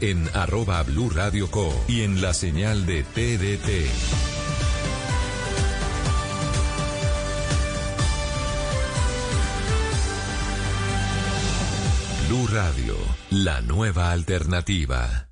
en arroba Blue Radio Co y en la señal de TDT. Blue Radio, la nueva alternativa.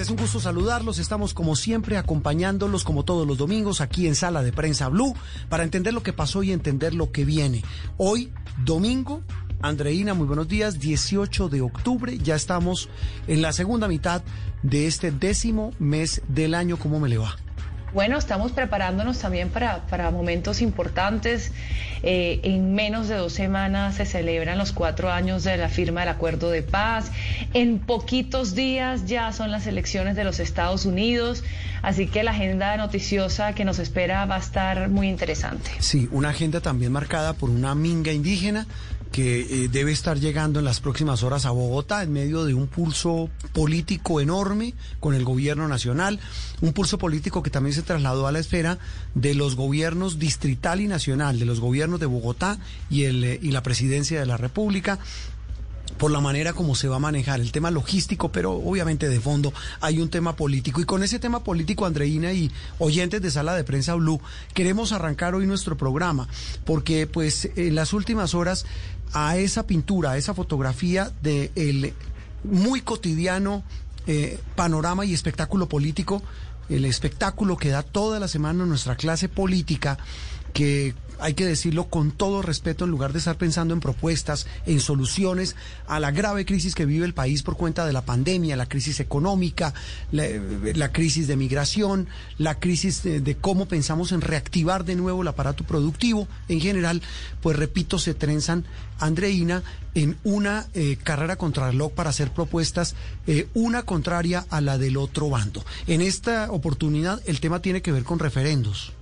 Es un gusto saludarlos. Estamos como siempre acompañándolos como todos los domingos aquí en Sala de Prensa Blue para entender lo que pasó y entender lo que viene. Hoy, domingo, Andreina, muy buenos días, 18 de octubre, ya estamos en la segunda mitad de este décimo mes del año. ¿Cómo me le va? Bueno, estamos preparándonos también para, para momentos importantes. Eh, en menos de dos semanas se celebran los cuatro años de la firma del acuerdo de paz. En poquitos días ya son las elecciones de los Estados Unidos. Así que la agenda noticiosa que nos espera va a estar muy interesante. Sí, una agenda también marcada por una minga indígena que eh, debe estar llegando en las próximas horas a Bogotá en medio de un pulso político enorme con el gobierno nacional, un pulso político que también se trasladó a la esfera de los gobiernos distrital y nacional, de los gobiernos de Bogotá y, el, eh, y la presidencia de la República por la manera como se va a manejar el tema logístico, pero obviamente de fondo hay un tema político. Y con ese tema político, Andreina y oyentes de Sala de Prensa Blue, queremos arrancar hoy nuestro programa, porque pues en las últimas horas a esa pintura, a esa fotografía de el muy cotidiano eh, panorama y espectáculo político, el espectáculo que da toda la semana nuestra clase política, que hay que decirlo con todo respeto, en lugar de estar pensando en propuestas, en soluciones a la grave crisis que vive el país por cuenta de la pandemia, la crisis económica, la, crisis de migración, la crisis de, cómo pensamos en reactivar de nuevo el aparato productivo. En general, pues repito, se trenzan, Andreina, en una eh, carrera contra el reloj para hacer propuestas, eh, una contraria a la del otro bando. En esta oportunidad, el tema tiene que ver con referendos.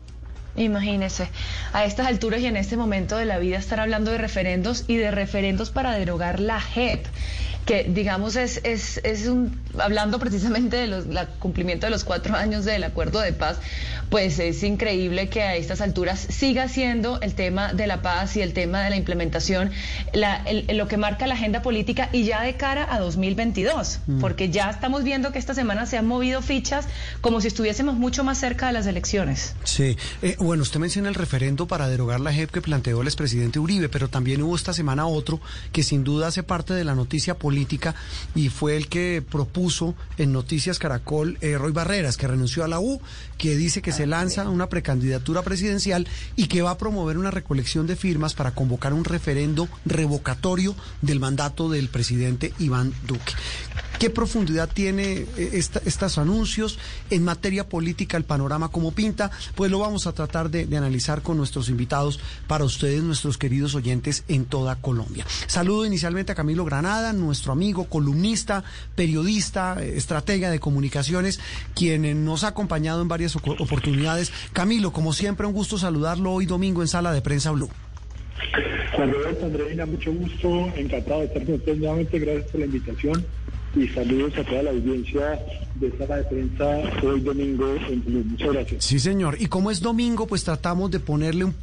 Imagínese, a estas alturas y en este momento de la vida estar hablando de referendos y de referendos para derogar la JEP que digamos es, es, es un, hablando precisamente del cumplimiento de los cuatro años del acuerdo de paz, pues es increíble que a estas alturas siga siendo el tema de la paz y el tema de la implementación la, lo que marca la agenda política y ya de cara a 2022, mm. porque ya estamos viendo que esta semana se han movido fichas como si estuviésemos mucho más cerca de las elecciones. Sí, eh, bueno, usted menciona el referendo para derogar la JEP que planteó el expresidente Uribe, pero también hubo esta semana otro que sin duda hace parte de la noticia política política y fue el que propuso en Noticias Caracol eh, Roy Barreras, que renunció a la U, que dice que se lanza una precandidatura presidencial y que va a promover una recolección de firmas para convocar un referendo revocatorio del mandato del presidente Iván Duque. ¿Qué profundidad tiene eh, estos anuncios en materia política, el panorama como pinta? Pues lo vamos a tratar de, de, analizar con nuestros invitados para ustedes, nuestros queridos oyentes en toda Colombia. Saludo inicialmente a Camilo Granada, nuestro amigo, columnista, periodista, eh, estratega de comunicaciones, quien eh, nos ha acompañado en varias oportunidades. Camilo, como siempre, un gusto saludarlo hoy domingo en Sala de Prensa Blue. Juan Roberto, Andreina, mucho gusto, encantado de estar con ustedes nuevamente, gracias por la invitación y saludos a toda la audiencia de sala de prensa hoy domingo en Blue. Muchas gracias. Sí, señor. Y como es domingo, pues tratamos de ponerle un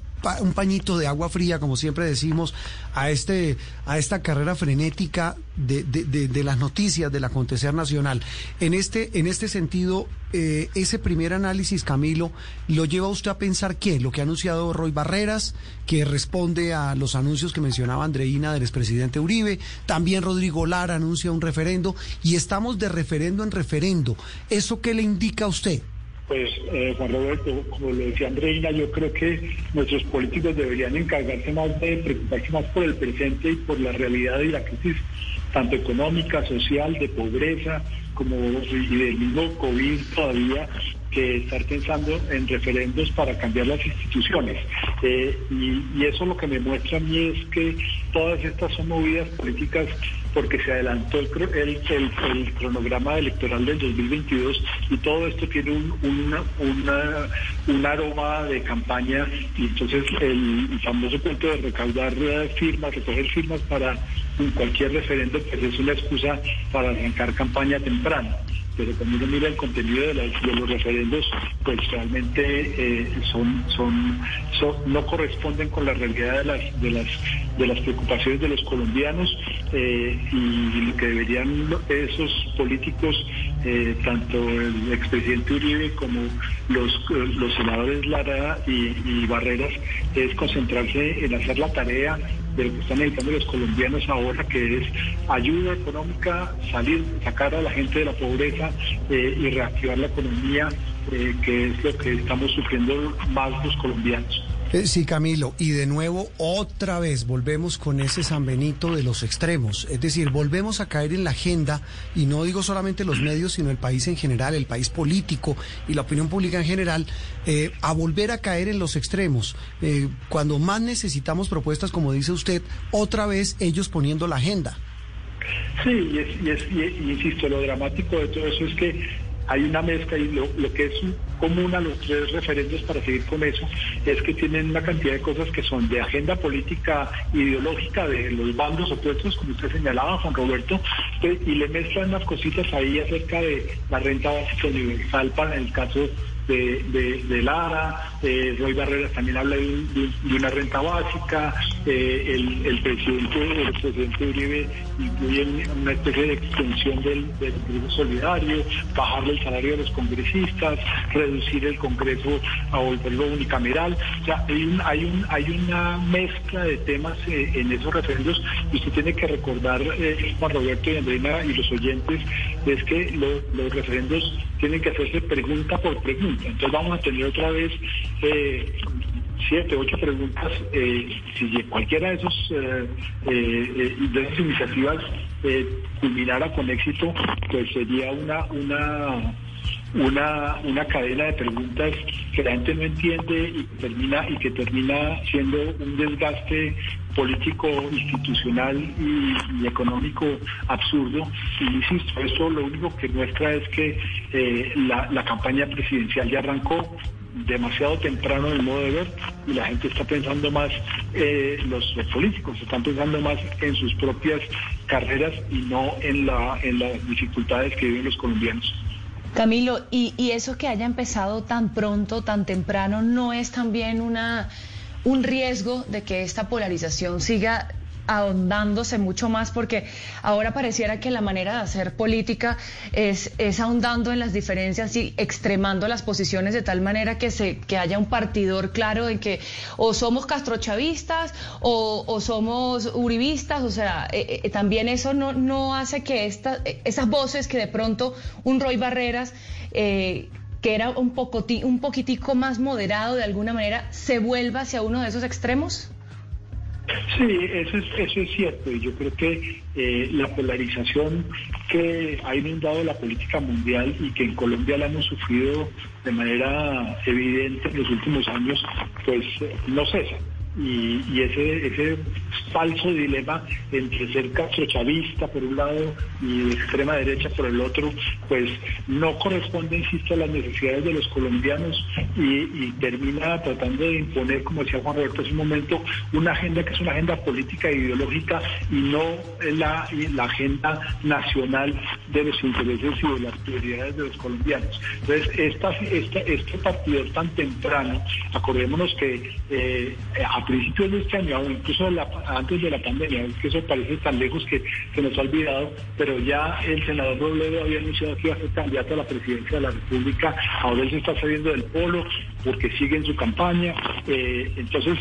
un pañito de agua fría, como siempre decimos, a este a esta carrera frenética de, de, las noticias del acontecer nacional. En este en este sentido, eh, ese primer análisis, Camilo, lo lleva usted a pensar qué, lo que ha anunciado Roy Barreras, que responde a los anuncios que mencionaba Andreina del expresidente Uribe, también Rodrigo Lara anuncia un referendo y estamos de referendo en referendo. ¿Eso qué le indica a usted? Pues, eh, Juan Roberto, como lo decía Andreina, yo creo que nuestros políticos deberían encargarse más de preocuparse más por el presente y por la realidad y la crisis, tanto económica, social, de pobreza, como y del mismo COVID todavía, que estar pensando en referendos para cambiar las instituciones. Eh, y, eso lo que me muestra a mí es que todas estas son movidas políticas porque se adelantó el, cronograma electoral del 2022 y todo esto tiene un, un aroma de campaña y entonces el famoso punto de recaudar firmas, recoger firmas para cualquier referendo, pues es una excusa para arrancar campaña temprana pero cuando uno mira el contenido de, los referendos, pues realmente eh, son, no corresponden con la realidad de las, de las, de las preocupaciones de los colombianos eh, y lo que deberían esos políticos, eh, tanto el expresidente Uribe como los, senadores Lara y Barreras, es concentrarse en hacer la tarea de lo que están necesitando los colombianos ahora, que es ayuda económica, salir, sacar a la gente de la pobreza eh, y reactivar la economía, eh, que es lo que estamos sufriendo más los colombianos. Eh, sí, Camilo, y de nuevo, otra vez volvemos con ese San Benito de los extremos. Es decir, volvemos a caer en la agenda, y no digo solamente los medios, sino el país en general, el país político y la opinión pública en general, eh, a volver a caer en los extremos. Eh, cuando más necesitamos propuestas, como dice usted, otra vez ellos poniendo la agenda. Sí, y, es, y insisto, lo dramático de todo eso es que hay una mezcla y lo, que es común a los tres referentes para seguir con eso es que tienen una cantidad de cosas que son de agenda política ideológica de los bandos opuestos, como usted señalaba, Juan Roberto, y le mezclan unas cositas ahí acerca de la renta básica universal para el caso de, de, Lara, eh, Roy Barreras también habla de, una renta básica, eh, el, presidente el presidente Uribe incluye una especie de extensión del, del solidario, bajarle el salario de los congresistas, reducir el Congreso a volverlo unicameral. O sea, hay, un, hay, un, hay una mezcla de temas eh, en esos referendos y usted tiene que recordar, eh, Juan Roberto y Andreina y los oyentes, es que los referendos tienen que hacerse pregunta por pregunta. Entonces vamos a tener otra vez eh, siete, ocho preguntas. Eh, si cualquiera de, esos, eh, de esas iniciativas culminara con éxito, pues sería una, una una, una cadena de preguntas que la gente no entiende y termina, y que termina siendo un desgaste político, institucional y, económico absurdo. Y insisto, eso lo único que muestra es que eh, la, campaña presidencial ya arrancó demasiado temprano en el modo de ver y la gente está pensando más, eh, los, políticos están pensando más en sus propias carreras y no en, la, en las dificultades que viven los colombianos. Camilo, y, y eso que haya empezado tan pronto, tan temprano, ¿no es también una, un riesgo de que esta polarización siga ahondándose mucho más porque ahora pareciera que la manera de hacer política es, es ahondando en las diferencias y extremando las posiciones de tal manera que se que haya un partidor claro de que o somos castrochavistas o, o somos uribistas, o sea, eh, eh, también eso no, no hace que esas voces que de pronto un Roy Barreras eh, que era un, poco, un poquitico más moderado de alguna manera, se vuelva hacia uno de esos extremos? Sí, eso es, eso es cierto y yo creo que eh, la polarización que ha inundado la política mundial y que en Colombia la hemos sufrido de manera evidente en los últimos años, pues no cesa y, ese, ese falso dilema entre ser castrochavista por un lado y extrema derecha por el otro, pues no corresponde, insisto, a las necesidades de los colombianos y, termina tratando de imponer, como decía Juan Roberto hace un momento, una agenda que es una agenda política e ideológica y no la, la agenda nacional de los intereses y de las prioridades de los colombianos. Entonces, esta, este partido tan temprano, acordémonos que eh, principios de este año, incluso antes de la pandemia, que eso parece tan lejos que se nos ha olvidado, pero ya el senador Robledo había anunciado que iba a ser candidato a la presidencia de la República, ahora él se está saliendo del polo porque sigue en su campaña, eh, entonces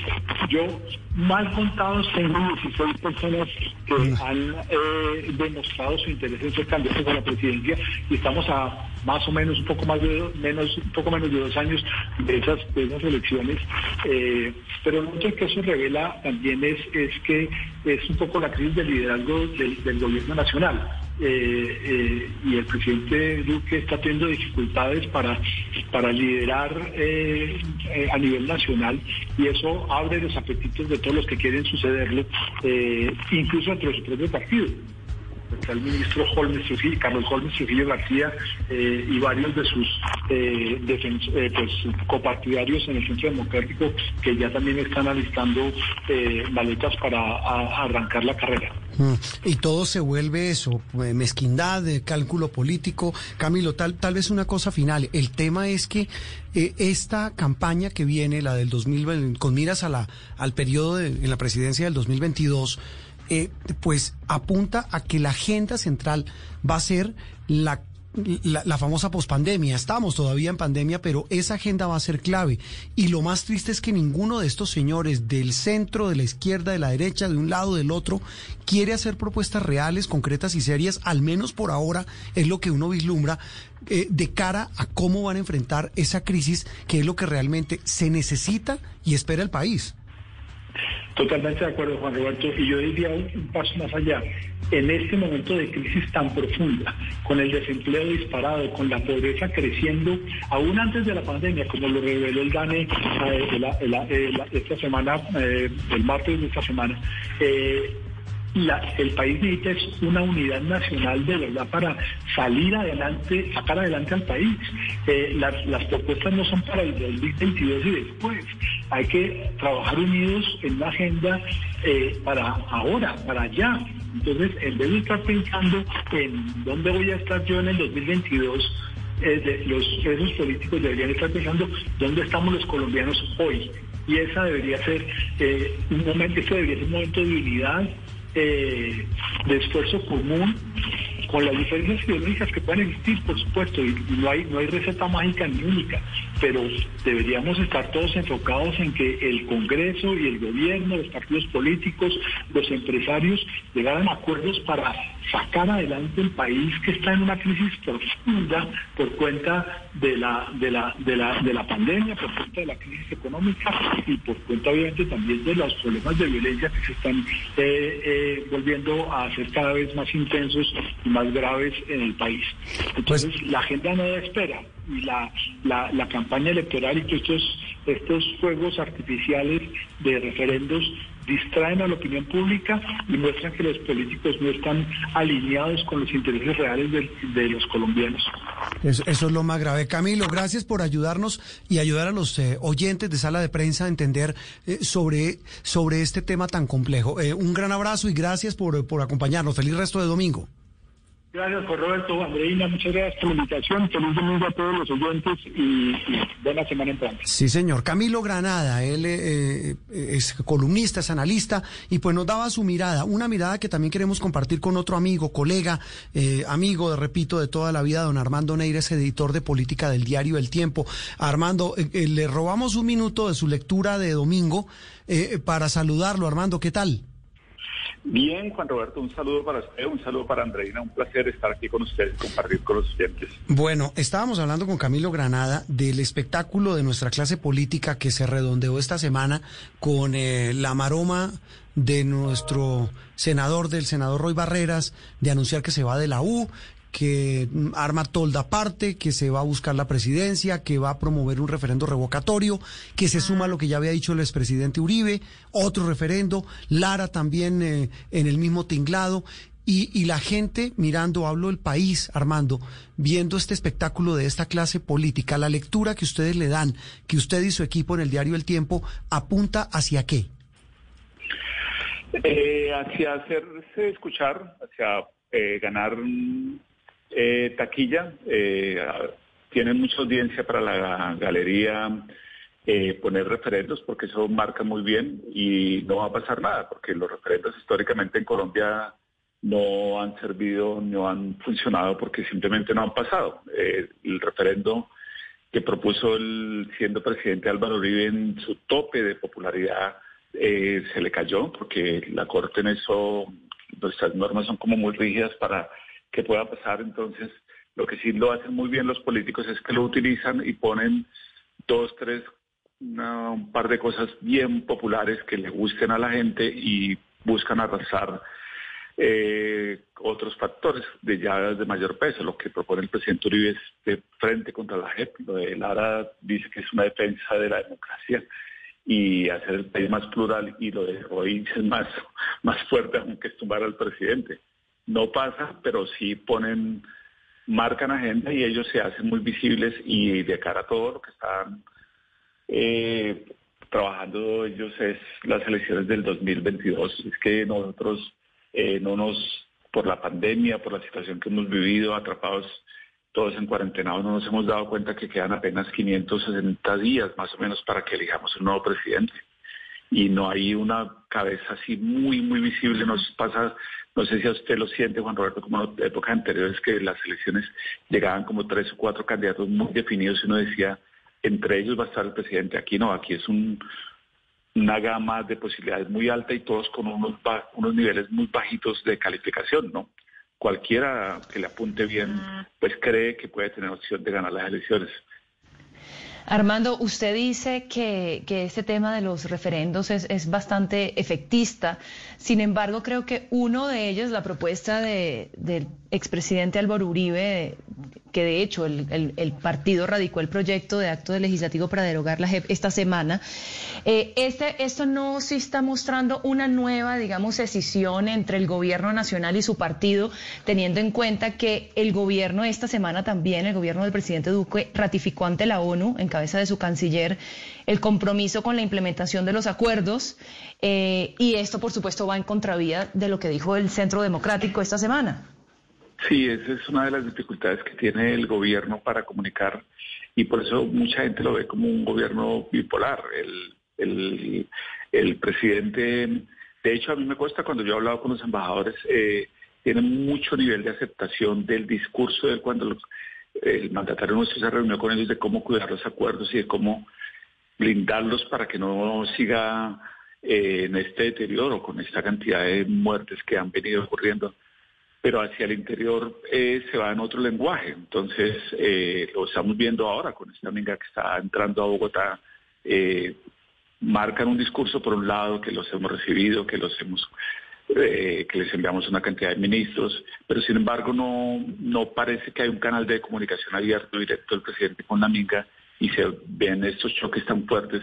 yo mal contados tengo 16 personas que han eh, demostrado su interés en ser candidatos a la presidencia y estamos a más o menos un poco más de menos un poco menos de dos años de esas de esas elecciones. Eh, pero lo que eso revela también es es que es un poco la crisis del liderazgo del, gobierno nacional y el presidente Duque está teniendo dificultades para, para liderar a nivel nacional y eso abre los apetitos de todos los que quieren sucederlo, incluso entre su propio partido el ministro Holmes Carlos Holmes Trujillo García eh, y varios de sus eh, eh, pues, copartidarios en el Centro Democrático que ya también están alistando maletas para arrancar la carrera. Mm. Y todo se vuelve eso, mezquindad, cálculo político. Camilo, tal, tal vez una cosa final. El tema es que esta campaña que viene, la del 2020, con miras a la, al periodo en la presidencia del 2022, eh, pues apunta a que la agenda central va a ser la la, famosa pospandemia. Estamos todavía en pandemia, pero esa agenda va a ser clave. Y lo más triste es que ninguno de estos señores del centro, de la izquierda, de la derecha, de un lado, del otro, quiere hacer propuestas reales, concretas y serias, al menos por ahora es lo que uno vislumbra, eh, de cara a cómo van a enfrentar esa crisis, que es lo que realmente se necesita y espera el país. Totalmente de acuerdo, Juan Roberto. Y yo diría un, paso más allá. En este momento de crisis tan profunda, con el desempleo disparado, con la pobreza creciendo, aún antes de la pandemia, como lo reveló el DANE eh, esta semana, eh, el martes de esta semana, eh, el país necesita es una unidad nacional de verdad para salir adelante, sacar adelante al país. Eh, las, propuestas no son para el 2022 y después. Hay que trabajar unidos en una agenda eh, para ahora, para allá. Entonces, en vez de estar pensando en dónde voy a estar yo en el 2022, eh, los esos políticos deberían estar pensando dónde estamos los colombianos hoy. Y esa debería ser un momento, este debería ser un momento de unidad, eh, de esfuerzo común con las diferencias ideológicas que pueden existir, por supuesto, y, no hay no hay receta mágica ni única, pero deberíamos estar todos enfocados en que el Congreso y el gobierno, los partidos políticos, los empresarios llegaran a acuerdos para sacar adelante el país que está en una crisis profunda por cuenta de la de la de la de la pandemia, por cuenta de la crisis económica y por cuenta obviamente también de los problemas de violencia que se están eh, eh, volviendo a ser cada vez más intensos y más graves en el país. Entonces pues la agenda no espera y la, la, la campaña electoral y que estos, estos fuegos artificiales de referendos distraen a la opinión pública y muestran que los políticos no están alineados con los intereses reales de, los colombianos. Eso, es lo más grave. Camilo, gracias por ayudarnos y ayudar a los eh, oyentes de sala de prensa a entender eh, sobre, sobre este tema tan complejo. Eh, un gran abrazo y gracias por, por acompañarnos. Feliz resto de domingo. Gracias, por Roberto. Andreina, muchas gracias por la invitación. Feliz domingo a todos los oyentes y, buena semana en pronto. Sí, señor. Camilo Granada, él eh, eh, es columnista, es analista y pues nos daba su mirada, una mirada que también queremos compartir con otro amigo, colega, eh, amigo, repito, de toda la vida, don Armando Neires, editor de política del diario El Tiempo. Armando, le robamos un minuto de su lectura de domingo para saludarlo. Armando, ¿qué tal? Bien, Juan Roberto, un saludo para usted, un saludo para Andreina, un placer estar aquí con ustedes compartir con los oyentes. Bueno, estábamos hablando con Camilo Granada del espectáculo de nuestra clase política que se redondeó esta semana con eh, la maroma de nuestro senador, del senador Roy Barreras, de anunciar que se va de la U, que arma tolda aparte, que se va a buscar la presidencia, que va a promover un referendo revocatorio, que se suma a lo que ya había dicho el expresidente Uribe, otro referendo, Lara también eh, en el mismo tinglado. Y, y, la gente mirando, hablo del país, Armando, viendo este espectáculo de esta clase política, la lectura que ustedes le dan, que usted y su equipo en el diario El Tiempo, apunta hacia qué? Eh, hacia hacerse escuchar, hacia eh, ganar eh, taquilla, eh, tienen mucha audiencia para la galería eh, poner referendos porque eso marca muy bien y no va a pasar nada porque los referendos históricamente en Colombia no han servido, no han funcionado porque simplemente no han pasado. el referendo que propuso el siendo presidente Álvaro Uribe en su tope de popularidad se le cayó porque la Corte en eso, nuestras normas son como muy rígidas para que pueda pasar. Entonces, lo que sí lo hacen muy bien los políticos es que lo utilizan y ponen dos, tres, un par de cosas bien populares que le gusten a la gente y buscan arrasar eh, otros factores de ya de mayor peso. Lo que propone el presidente Uribe es de frente contra la JEP. Lo de Lara dice que es una defensa de la democracia y hacer el país más plural y lo de hoy es más, más fuerte aunque es tumbar al presidente. No pasa, pero sí ponen, marcan agenda y ellos se hacen muy visibles y de cara a todo lo que están eh, trabajando ellos es las elecciones del 2022. Es que nosotros eh, no nos, por la pandemia, por la situación que hemos vivido, atrapados todos en cuarentena, no nos hemos dado cuenta que quedan apenas 560 días más o menos para que elijamos un nuevo presidente. Y no hay una cabeza así muy, muy visible. Nos pasa, no sé si a usted lo siente, Juan Roberto, como en épocas anteriores, que las elecciones llegaban como tres o cuatro candidatos muy definidos y uno decía, entre ellos va a estar el presidente. Aquí no, aquí es un, una gama de posibilidades muy alta y todos con unos, unos niveles muy bajitos de calificación, ¿no? Cualquiera que le apunte bien, pues cree que puede tener opción de ganar las elecciones. Armando, usted dice que, este tema de los referendos es, bastante efectista. Sin embargo, creo que uno de ellos, la propuesta de, del expresidente Álvaro Uribe, que de hecho el, partido radicó el proyecto de acto de legislativo para derogar la JEP esta semana. Eh, este, esto no sí está mostrando una nueva, digamos, decisión entre el gobierno nacional y su partido, teniendo en cuenta que el gobierno esta semana también, el gobierno del presidente Duque, ratificó ante la ONU, en cabeza de su canciller, el compromiso con la implementación de los acuerdos. Eh, y esto, por supuesto, va en contravía de lo que dijo el Centro Democrático esta semana. Sí, esa es una de las dificultades que tiene el gobierno para comunicar y por eso mucha gente lo ve como un gobierno bipolar. El, el, presidente, de hecho a mí me cuesta cuando yo he hablado con los embajadores, eh, tiene mucho nivel de aceptación del discurso de cuando el mandatario nuestro se reunió con ellos de cómo cuidar los acuerdos y de cómo blindarlos para que no siga eh, en este deterioro con esta cantidad de muertes que han venido ocurriendo pero hacia el interior eh, se va en otro lenguaje. Entonces, eh, lo estamos viendo ahora con esta amiga que está entrando a Bogotá. Eh, marcan un discurso por un lado que los hemos recibido, que los hemos que les enviamos una cantidad de ministros, pero sin embargo no, no parece que hay un canal de comunicación abierto directo del presidente con la amiga y se ven estos choques tan fuertes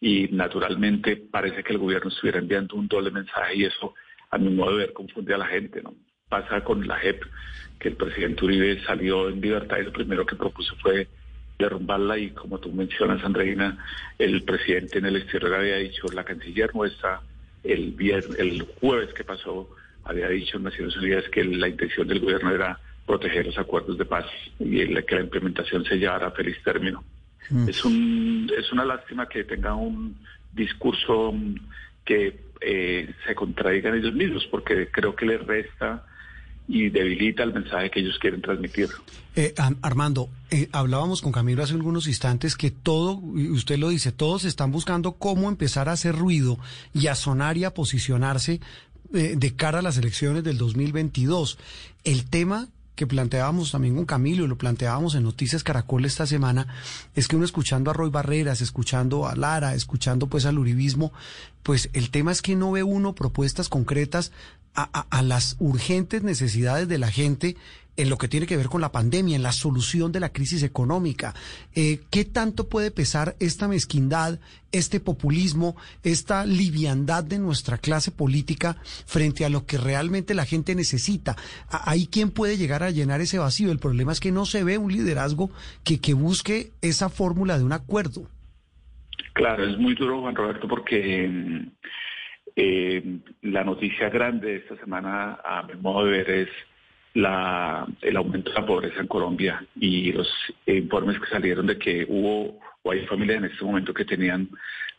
y naturalmente parece que el gobierno estuviera enviando un doble mensaje y eso a mi modo de ver confunde a la gente, ¿no? pasa con la JEP, que el presidente Uribe salió en libertad y lo primero que propuso fue derrumbarla y como tú mencionas, Andreina, el presidente en el exterior había dicho, la canciller nuestra, el, viernes, el jueves que pasó, había dicho en Naciones Unidas que la intención del gobierno era proteger los acuerdos de paz y que la implementación se llevara a feliz término. Mm. Es, un, es una lástima que tenga un discurso que eh, se contradigan ellos mismos, porque creo que les resta y debilita el mensaje que ellos quieren transmitir. Eh, Armando, eh, hablábamos con Camilo hace algunos instantes que todo, usted lo dice, todos están buscando cómo empezar a hacer ruido y a sonar y a posicionarse eh, de cara a las elecciones del 2022. El tema que planteábamos también con Camilo y lo planteábamos en Noticias Caracol esta semana, es que uno escuchando a Roy Barreras, escuchando a Lara, escuchando pues al uribismo, pues el tema es que no ve uno propuestas concretas a, las urgentes necesidades de la gente en lo que tiene que ver con la pandemia, en la solución de la crisis económica. Eh, ¿Qué tanto puede pesar esta mezquindad, este populismo, esta liviandad de nuestra clase política frente a lo que realmente la gente necesita? ¿Hay quién puede llegar a llenar ese vacío? El problema es que no se ve un liderazgo que, que busque esa fórmula de un acuerdo. Claro, es muy duro, Juan Roberto, porque eh, la noticia grande de esta semana, a mi modo de ver, es la, el aumento de la pobreza en Colombia y los informes que salieron de que hubo o hay familias en este momento que tenían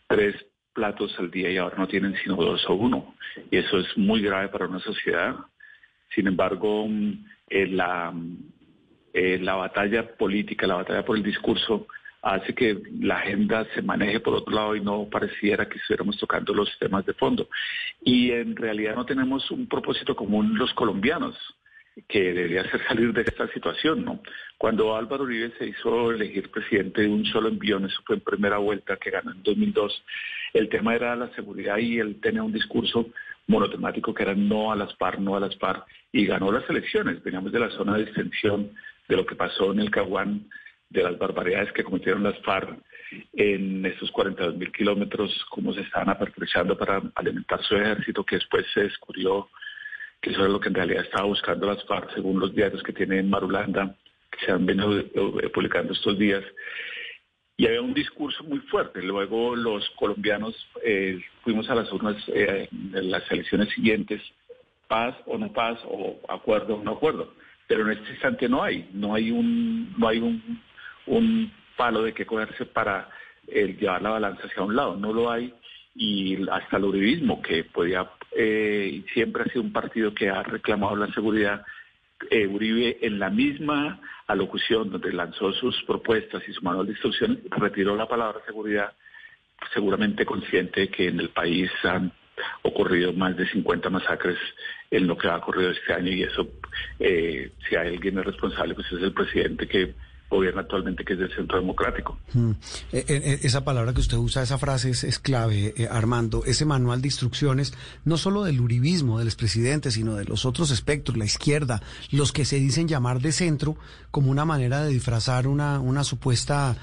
tres platos al día y ahora no tienen sino dos o uno. Y eso es muy grave para una sociedad. Sin embargo, eh, la, eh, la batalla política, la batalla por el discurso, hace que la agenda se maneje por otro lado y no pareciera que estuviéramos tocando los temas de fondo. Y en realidad no tenemos un propósito común los colombianos que debería ser salir de esta situación, ¿no? Cuando Álvaro Uribe se hizo elegir presidente de un solo envión, eso fue en primera vuelta que ganó en 2002, el tema era la seguridad y él tenía un discurso monotemático que era no a las FARC, no a las FARC, y ganó las elecciones. Veníamos de la zona de extensión de lo que pasó en el Caguán, de las barbaridades que cometieron las FARC en esos 42 mil kilómetros, cómo se estaban apertrechando para alimentar su ejército, que después se descubrió que eso es lo que en realidad estaba buscando las FARC, según los diarios que tiene Marulanda, que se han venido eh, publicando estos días. Y había un discurso muy fuerte. Luego los colombianos eh, fuimos a las urnas eh, en las elecciones siguientes, paz o no paz, o acuerdo o no acuerdo. Pero en este instante no hay, no hay un, no hay un, un palo de que cogerse para llevar la balanza hacia un lado. No lo hay y hasta el uribismo, que podía, eh, siempre ha sido un partido que ha reclamado la seguridad, eh, Uribe en la misma alocución donde lanzó sus propuestas y su manual de instrucciones, retiró la palabra seguridad, seguramente consciente de que en el país han ocurrido más de 50 masacres en lo que ha ocurrido este año y eso, eh, si hay alguien es responsable, pues es el presidente que gobierno actualmente, que es del Centro Democrático. Mm. Eh, eh, eh, esa palabra que usted usa, esa frase es, clave, Armando. Ese manual de instrucciones, no solo del uribismo, del expresidente, sino de los otros espectros, la izquierda, los que se dicen llamar de centro, como una manera de disfrazar una, una supuesta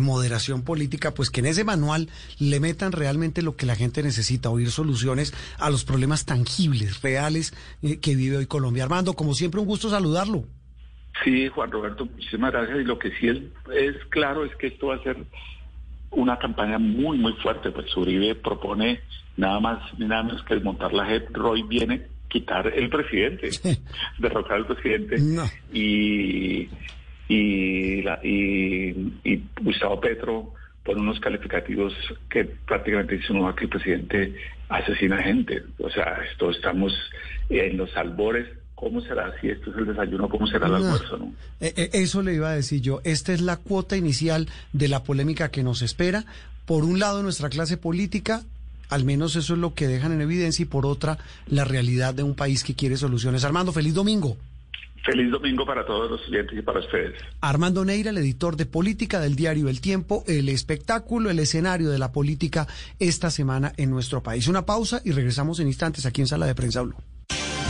moderación política, pues que en ese manual le metan realmente lo que la gente necesita, oír soluciones a los problemas tangibles, reales que vive hoy Colombia. Armando, como siempre, un gusto saludarlo. Sí, Juan Roberto, muchísimas gracias. Y lo que sí es, claro es que esto va a ser una campaña muy, muy fuerte. Pues Uribe propone nada más ni nada menos que desmontar la JEP. Roy viene quitar el presidente, derrocar al presidente. Y, y, la, y, Gustavo Petro pone unos calificativos que prácticamente dicen que el presidente asesina gente. O sea, esto estamos en los albores ¿Cómo será si esto es el desayuno? ¿Cómo será el almuerzo? ¿no? Eh, eh, eso le iba a decir yo. Esta es la cuota inicial de la polémica que nos espera. Por un lado, nuestra clase política, al menos eso es lo que dejan en evidencia, y por otra, la realidad de un país que quiere soluciones. Armando, feliz domingo. Feliz domingo para todos los clientes y para ustedes. Armando Neira, el editor de política del diario El Tiempo, el espectáculo, el escenario de la política esta semana en nuestro país. Una pausa y regresamos en instantes aquí en Sala de Prensa Blue.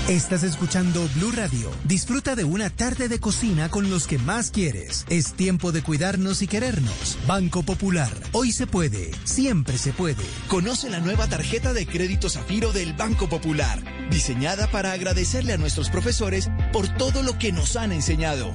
Estás escuchando Blue Radio. Disfruta de una tarde de cocina con los que más quieres. Es tiempo de cuidarnos y querernos. Banco Popular. Hoy se puede. Siempre se puede. Conoce la nueva tarjeta de crédito Zafiro del Banco Popular. Diseñada para agradecerle a nuestros profesores por todo lo que nos han enseñado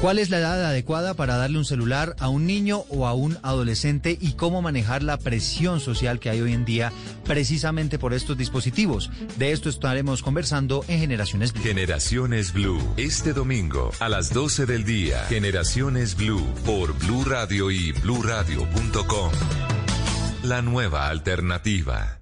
¿Cuál es la edad adecuada para darle un celular a un niño o a un adolescente y cómo manejar la presión social que hay hoy en día precisamente por estos dispositivos? De esto estaremos conversando en Generaciones Blue. Generaciones Blue, este domingo a las 12 del día. Generaciones Blue por Blue Radio y bluradio.com. La nueva alternativa.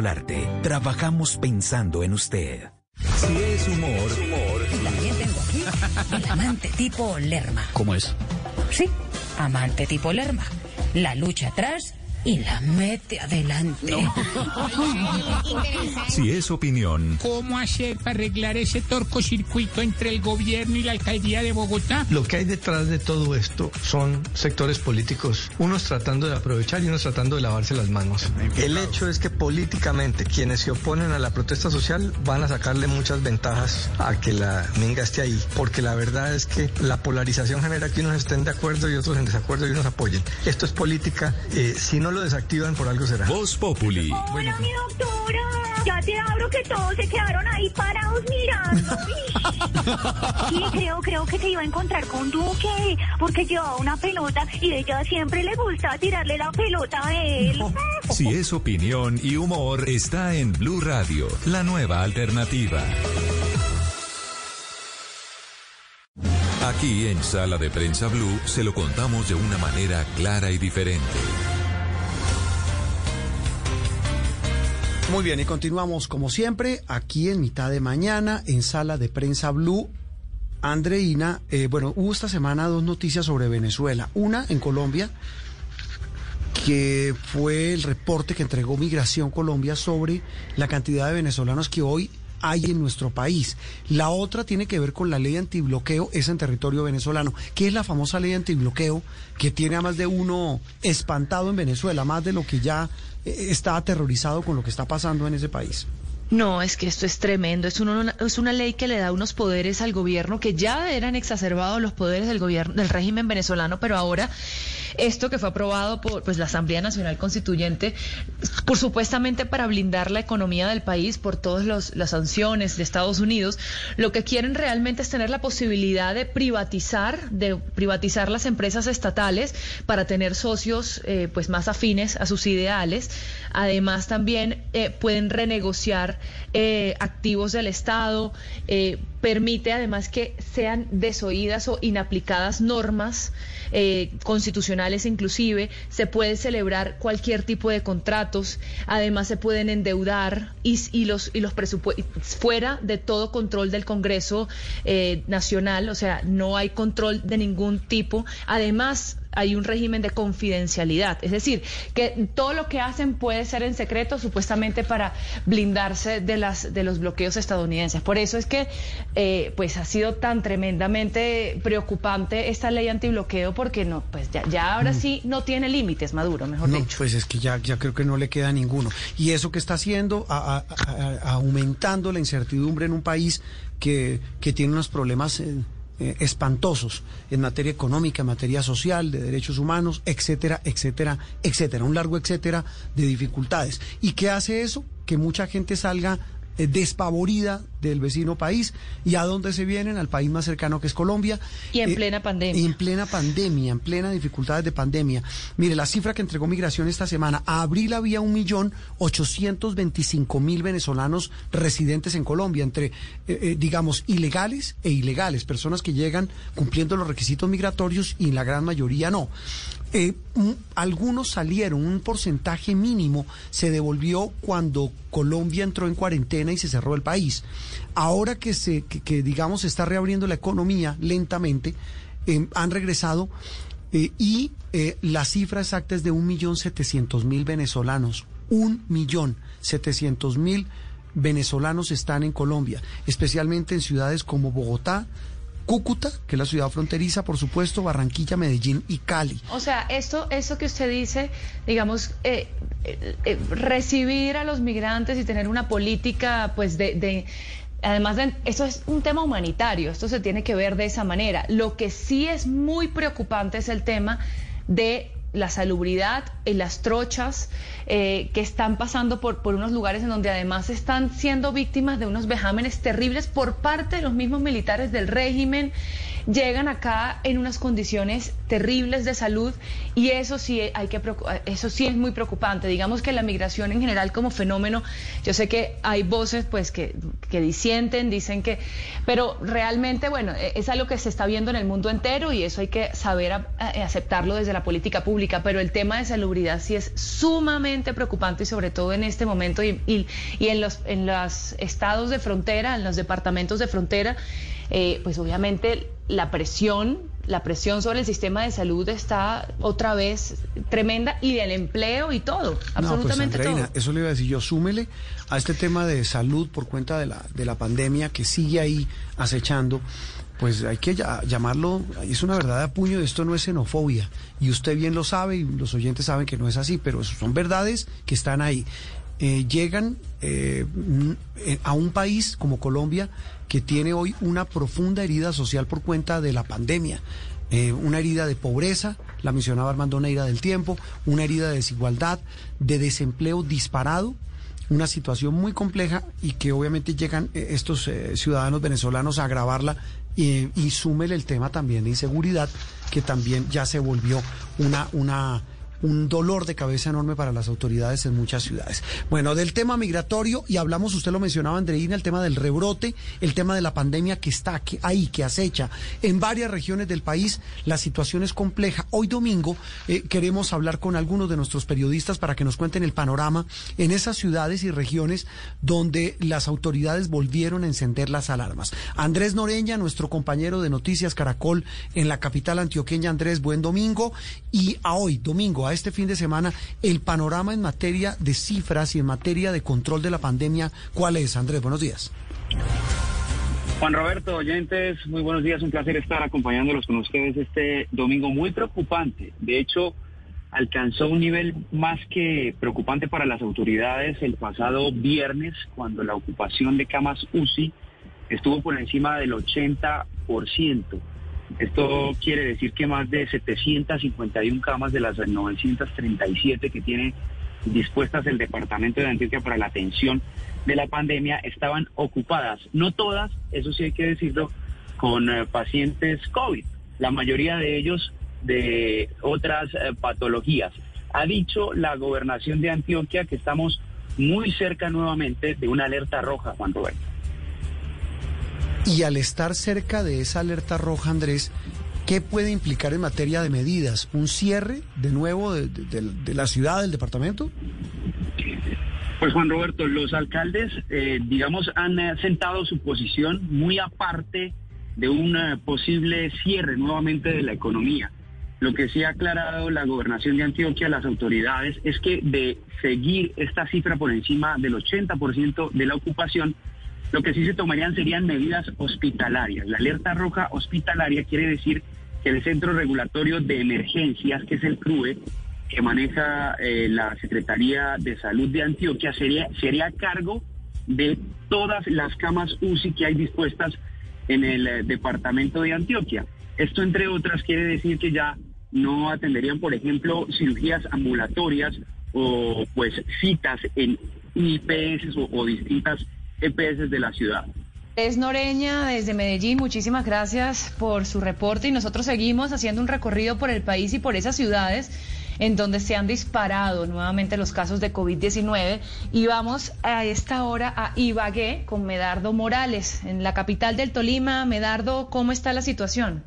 Solarte, trabajamos pensando en usted. Si es humor, humor. También tengo aquí el amante tipo Lerma. ¿Cómo es? Sí, amante tipo Lerma. La lucha atrás y la mete adelante. si es opinión. ¿Cómo hacer para arreglar ese torcocircuito entre el gobierno y la alcaldía de Bogotá? Lo que hay detrás de todo esto son sectores políticos, unos tratando de aprovechar y unos tratando de lavarse las manos. El hecho es que políticamente quienes se oponen a la protesta social van a sacarle muchas ventajas a que la minga esté ahí, porque la verdad es que la polarización genera que unos estén de acuerdo y otros en desacuerdo y unos apoyen. Esto es política. Eh, si no no lo desactivan, por algo será. Voz Populi. Hola, mi doctora. Ya te abro que todos se quedaron ahí parados mirando. Sí, creo, creo que se iba a encontrar con Duque, porque llevaba una pelota y ella siempre le gusta tirarle la pelota a él. Si es opinión y humor, está en Blue Radio, la nueva alternativa. Aquí en Sala de Prensa Blue se lo contamos de una manera clara y diferente. Muy bien, y continuamos como siempre aquí en mitad de mañana en Sala de Prensa Blue. Andreina, eh, bueno, hubo esta semana dos noticias sobre Venezuela. Una en Colombia, que fue el reporte que entregó Migración Colombia sobre la cantidad de venezolanos que hoy hay en nuestro país. La otra tiene que ver con la ley antibloqueo, es en territorio venezolano, que es la famosa ley antibloqueo que tiene a más de uno espantado en Venezuela, más de lo que ya está aterrorizado con lo que está pasando en ese país. No, es que esto es tremendo. Es una, es una ley que le da unos poderes al gobierno que ya eran exacerbados los poderes del gobierno del régimen venezolano, pero ahora esto que fue aprobado por pues, la Asamblea Nacional Constituyente, por supuestamente para blindar la economía del país por todas las sanciones de Estados Unidos, lo que quieren realmente es tener la posibilidad de privatizar, de privatizar las empresas estatales para tener socios eh, pues más afines a sus ideales. Además, también eh, pueden renegociar eh, activos del Estado, permite además que sean desoídas o inaplicadas normas constitucionales inclusive, se puede celebrar cualquier tipo de contratos, además se pueden endeudar y, y los, y los presupuestos fuera de todo control del Congreso eh, Nacional, o sea, no hay control de ningún tipo. Además, hay un régimen de confidencialidad. Es decir, que todo lo que hacen puede ser en secreto, supuestamente para blindarse de, las, de los bloqueos estadounidenses. Por eso es que eh, pues ha sido tan tremendamente preocupante esta ley antibloqueo, porque no, pues ya, ya ahora mm. sí no tiene límites, Maduro, mejor no, dicho. Pues es que ya, ya creo que no le queda ninguno. Y eso que está haciendo, aumentando la incertidumbre en un país que, que tiene unos problemas. Eh, eh, espantosos en materia económica, en materia social, de derechos humanos, etcétera, etcétera, etcétera. Un largo etcétera de dificultades. ¿Y qué hace eso? Que mucha gente salga despavorida del vecino país y a dónde se vienen, al país más cercano que es Colombia. Y en eh, plena pandemia. En plena pandemia, en plena dificultades de pandemia. Mire, la cifra que entregó Migración esta semana, a abril había un millón ochocientos veinticinco mil venezolanos residentes en Colombia, entre, eh, digamos, ilegales e ilegales, personas que llegan cumpliendo los requisitos migratorios y la gran mayoría no. Eh, algunos salieron, un porcentaje mínimo se devolvió cuando Colombia entró en cuarentena y se cerró el país. Ahora que se, que, digamos, está reabriendo la economía lentamente, eh, han regresado eh, y la cifra exacta es de un millón setecientos mil venezolanos. Un millón setecientos mil venezolanos están en Colombia, especialmente en ciudades como Bogotá, Cúcuta, que es la ciudad fronteriza, por supuesto, Barranquilla, Medellín y Cali. O sea, esto, eso que usted dice, digamos, eh, eh, eh, recibir a los migrantes y tener una política, pues, de, de Además, de, eso es un tema humanitario, esto se tiene que ver de esa manera. Lo que sí es muy preocupante es el tema de la salubridad y las trochas eh, que están pasando por, por unos lugares en donde además están siendo víctimas de unos vejámenes terribles por parte de los mismos militares del régimen llegan acá en unas condiciones terribles de salud y eso sí hay que eso sí es muy preocupante. Digamos que la migración en general como fenómeno, yo sé que hay voces pues que, que disienten, dicen que, pero realmente bueno, e, es algo que se está viendo en el mundo entero y eso hay que saber aceptarlo desde la política pública, pero el tema de salubridad sí es sumamente preocupante y sobre todo en este momento y, y, y en los en los estados de frontera, en los departamentos de frontera eh, pues obviamente la presión, la presión sobre el sistema de salud está otra vez tremenda y del empleo y todo, pues, absolutamente todo. Eso le iba a decir yo, súmele a este tema de salud por cuenta de la, de la pandemia que sigue ahí acechando pues hay que llamarlo, es una verdad de puño, esto no es xenofobia, y usted bien lo sabe, y los oyentes saben que no es así, pero son verdades que están ahí. Eh, llegan eh, a un país como Colombia que tiene hoy una profunda herida social por cuenta de la pandemia. eh, una herida de pobreza, la mencionaba Armando Neira del tiempo, una herida de desigualdad, de desempleo disparado, una situación muy compleja y que obviamente llegan eh, estos eh, ciudadanos venezolanos a agravarla y, y súmele el tema también de inseguridad, que también ya se volvió una, una un dolor de cabeza enorme para las autoridades en muchas ciudades. Bueno, del tema migratorio, y hablamos, usted lo mencionaba, Andreina, el tema del rebrote, el tema de la pandemia que está aquí, ahí, que acecha en varias regiones del país. La situación es compleja. Hoy domingo eh, queremos hablar con algunos de nuestros periodistas para que nos cuenten el panorama en esas ciudades y regiones donde las autoridades volvieron a encender las alarmas. Andrés Noreña, nuestro compañero de Noticias Caracol en la capital antioqueña. Andrés, buen domingo. Y a hoy, domingo, este fin de semana, el panorama en materia de cifras y en materia de control de la pandemia, ¿cuál es? Andrés, buenos días. Juan Roberto, oyentes, muy buenos días, un placer estar acompañándolos con ustedes este domingo muy preocupante. De hecho, alcanzó un nivel más que preocupante para las autoridades el pasado viernes, cuando la ocupación de camas UCI estuvo por encima del 80%. Esto quiere decir que más de 751 camas de las 937 que tiene dispuestas el Departamento de Antioquia para la atención de la pandemia estaban ocupadas. No todas, eso sí hay que decirlo, con eh, pacientes COVID. La mayoría de ellos de otras eh, patologías. Ha dicho la gobernación de Antioquia que estamos muy cerca nuevamente de una alerta roja, Juan Roberto. Y al estar cerca de esa alerta roja, Andrés, ¿qué puede implicar en materia de medidas? ¿Un cierre de nuevo de, la ciudad, del departamento? Pues Juan Roberto, los alcaldes, eh, digamos, han eh, sentado su posición muy aparte de un eh, posible cierre nuevamente de la economía. Lo que sí ha aclarado la gobernación de Antioquia, las autoridades, es que de seguir esta cifra por encima del 80% de la ocupación, lo que sí se tomarían serían medidas hospitalarias. La alerta roja hospitalaria quiere decir que el Centro Regulatorio de Emergencias, que es el CRUE, que maneja eh, la Secretaría de Salud de Antioquia, sería, sería a cargo de todas las camas UCI que hay dispuestas en el eh, departamento de Antioquia. Esto, entre otras, quiere decir que ya no atenderían, por ejemplo, cirugías ambulatorias o pues citas en IPS o, o distintas EPS de la ciudad. Es Noreña desde Medellín, muchísimas gracias por su reporte y nosotros seguimos haciendo un recorrido por el país y por esas ciudades en donde se han disparado nuevamente los casos de COVID-19 y vamos a esta hora a Ibagué con Medardo Morales, en la capital del Tolima. Medardo, ¿cómo está la situación?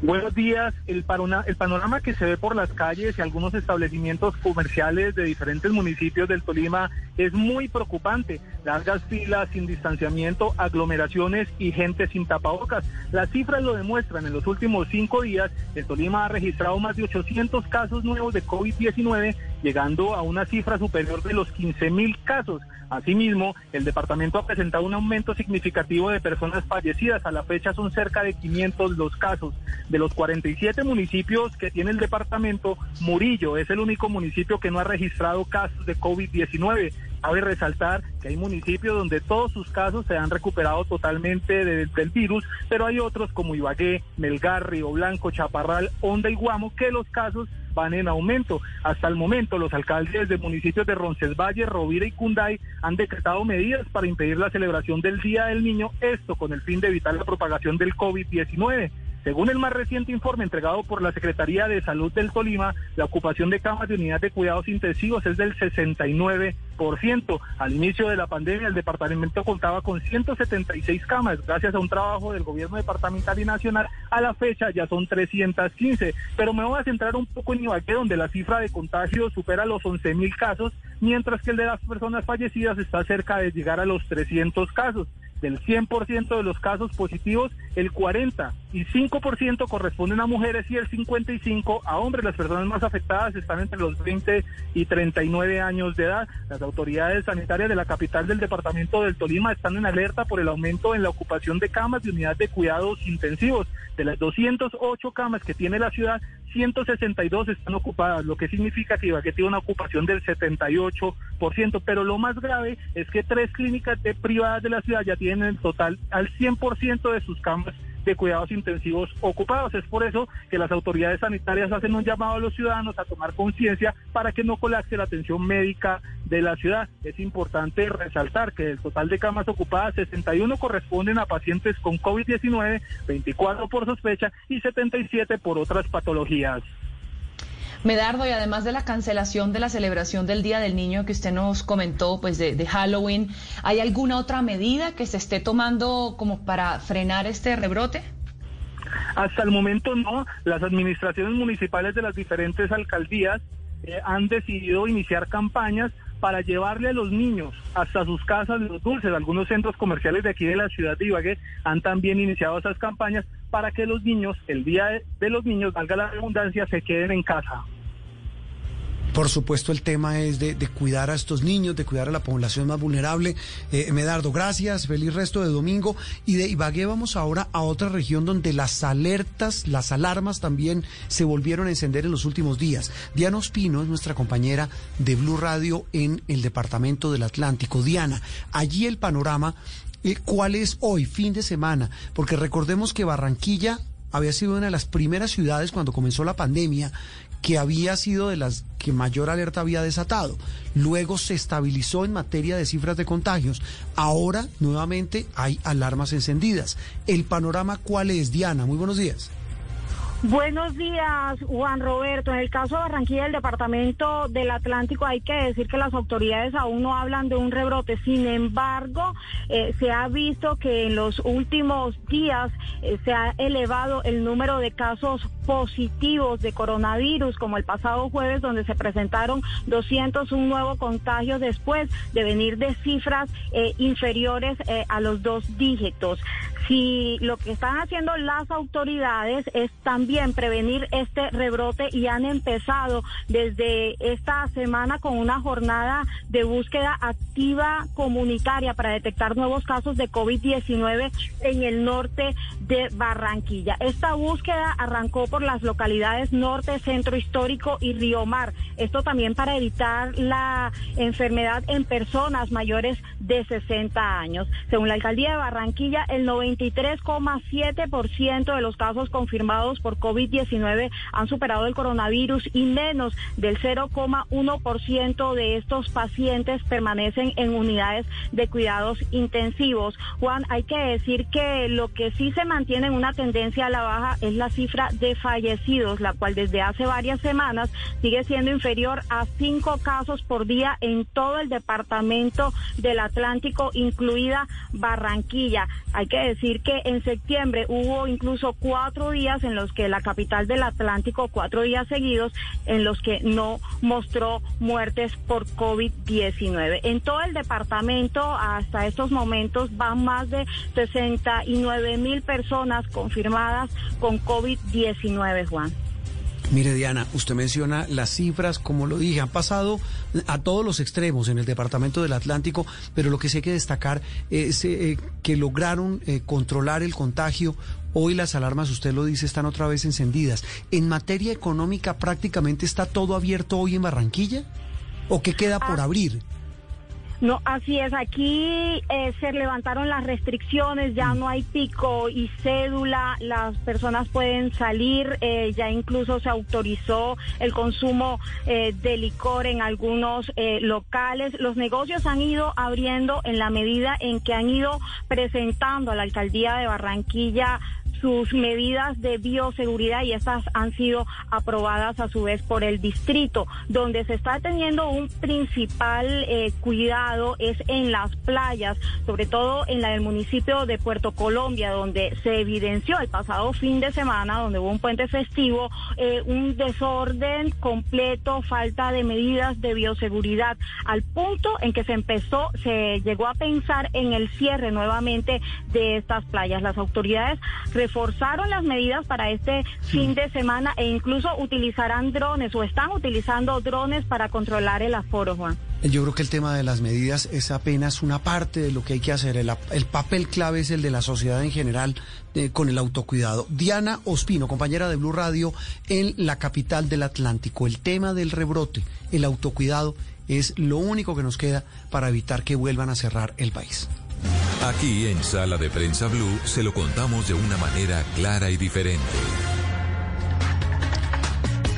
Buenos días. El, parona, el, panorama que se ve por las calles y algunos establecimientos comerciales de diferentes municipios del Tolima es muy preocupante. Largas filas sin distanciamiento, aglomeraciones y gente sin tapabocas. Las cifras lo demuestran. En los últimos cinco días, el Tolima ha registrado más de 800 casos nuevos de COVID-19, llegando a una cifra superior de los 15 mil casos. Asimismo, el departamento ha presentado un aumento significativo de personas fallecidas. A la fecha son cerca de 500 los casos. De los 47 municipios que tiene el departamento, Murillo es el único municipio que no ha registrado casos de COVID-19. Cabe resaltar que hay municipios donde todos sus casos se han recuperado totalmente de, del virus, pero hay otros como Ibagué, Melgar, Río Blanco, Chaparral, Honda y Guamo que los casos van en aumento. Hasta el momento, los alcaldes de municipios de Roncesvalles, Rovira y Cunday han decretado medidas para impedir la celebración del Día del Niño, esto con el fin de evitar la propagación del COVID-19. Según el más reciente informe entregado por la Secretaría de Salud del Tolima, la ocupación de camas de unidad de cuidados intensivos es del 69%. Al inicio de la pandemia, el departamento contaba con 176 camas. Gracias a un trabajo del gobierno departamental y nacional, a la fecha ya son 315. Pero me voy a centrar un poco en Ibagué, donde la cifra de contagios supera los 11 mil casos, mientras que el de las personas fallecidas está cerca de llegar a los 300 casos del 100% de los casos positivos, el 40 y 5% corresponden a mujeres y el 55 a hombres. Las personas más afectadas están entre los 20 y 39 años de edad. Las autoridades sanitarias de la capital del departamento del Tolima están en alerta por el aumento en la ocupación de camas de unidad de cuidados intensivos. De las 208 camas que tiene la ciudad, 162 están ocupadas, lo que significa que Ibagué tiene una ocupación del 78%, pero lo más grave es que tres clínicas de privadas de la ciudad ya tienen total al 100% de sus camas de cuidados intensivos ocupados. Es por eso que las autoridades sanitarias hacen un llamado a los ciudadanos a tomar conciencia para que no colapse la atención médica de la ciudad. Es importante resaltar que del total de camas ocupadas, 61 corresponden a pacientes con COVID-19, 24 por sospecha y 77 por otras patologías. Medardo, y además de la cancelación de la celebración del Día del Niño que usted nos comentó, pues de, Halloween, ¿hay alguna otra medida que se esté tomando como para frenar este rebrote? Hasta el momento no. Las administraciones municipales de las diferentes alcaldías eh, han decidido iniciar campañas para llevarle a los niños hasta sus casas los dulces. Algunos centros comerciales de aquí de la ciudad de Ibagué han también iniciado esas campañas para que los niños, el día de los niños, valga la redundancia, se queden en casa. Por supuesto, el tema es de, de, cuidar a estos niños, de cuidar a la población más vulnerable. Eh, Medardo, gracias, feliz resto de domingo. Y de Ibagué vamos ahora a otra región donde las alertas, las alarmas también se volvieron a encender en los últimos días. Diana Ospino es nuestra compañera de Blue Radio en el departamento del Atlántico. Diana, allí el panorama, eh, ¿cuál es hoy, fin de semana? Porque recordemos que Barranquilla había sido una de las primeras ciudades cuando comenzó la pandemia que había sido de las que mayor alerta había desatado. Luego se estabilizó en materia de cifras de contagios. Ahora nuevamente hay alarmas encendidas. ¿El panorama cuál es, Diana? Muy buenos días. Buenos días, Juan Roberto. En el caso de Barranquilla, el departamento del Atlántico, hay que decir que las autoridades aún no hablan de un rebrote. Sin embargo, eh, se ha visto que en los últimos días eh, se ha elevado el número de casos positivos de coronavirus, como el pasado jueves, donde se presentaron 201 nuevos contagios después de venir de cifras eh, inferiores a los dos dígitos. Si lo que están haciendo las autoridades es también prevenir este rebrote y han empezado desde esta semana con una jornada de búsqueda activa comunitaria para detectar nuevos casos de COVID-19 en el norte de Barranquilla. Esta búsqueda arrancó por las localidades norte, centro histórico y Río Mar. Esto también para evitar la enfermedad en personas mayores de 60 años. Según la alcaldía de Barranquilla, el 93,7% de los casos confirmados por COVID-19 han superado el coronavirus y menos del 0,1% de estos pacientes permanecen en unidades de cuidados intensivos. Juan, hay que decir que lo que sí se mantiene en una tendencia a la baja es la cifra de fallecidos, la cual desde hace varias semanas sigue siendo inferior a cinco casos por día en todo el departamento del Atlántico, incluida Barranquilla. Hay que decir que en septiembre hubo incluso cuatro días en los que la capital del Atlántico, cuatro días seguidos, en los que no mostró muertes por COVID-19. En todo el departamento, hasta estos momentos, van más de 69 mil personas confirmadas con COVID-19, Juan. Mire, Diana, usted menciona las cifras, como lo dije, han pasado a todos los extremos en el departamento del Atlántico, pero lo que sí hay que destacar es eh, que lograron eh, controlar el contagio. Hoy las alarmas, usted lo dice, están otra vez encendidas. ¿En materia económica prácticamente está todo abierto hoy en Barranquilla? ¿O qué queda por ah. abrir? No, así es. Aquí eh, se levantaron las restricciones, ya no hay pico y cédula, las personas pueden salir, eh, ya incluso se autorizó el consumo eh, de licor en algunos locales. Los negocios han ido abriendo en la medida en que han ido presentando a la alcaldía de Barranquilla sus medidas de bioseguridad y estas han sido aprobadas a su vez por el distrito. Donde se está teniendo un principal eh, cuidado es en las playas, sobre todo en la del municipio de Puerto Colombia, donde se evidenció el pasado fin de semana, donde hubo un puente festivo, eh, un desorden completo, falta de medidas de bioseguridad, al punto en que se empezó, se llegó a pensar en el cierre nuevamente de estas playas. Las autoridades reforzaron las medidas para este fin de semana e incluso utilizarán drones o están utilizando drones para controlar el aforo, Juan. Yo creo que el tema de las medidas es apenas una parte de lo que hay que hacer. El, el papel clave es el de la sociedad en general eh, con el autocuidado. Diana Ospino, compañera de Blue Radio en la capital del Atlántico. El tema del rebrote, el autocuidado, es lo único que nos queda para evitar que vuelvan a cerrar el país. Aquí en Sala de Prensa Blue se lo contamos de una manera clara y diferente.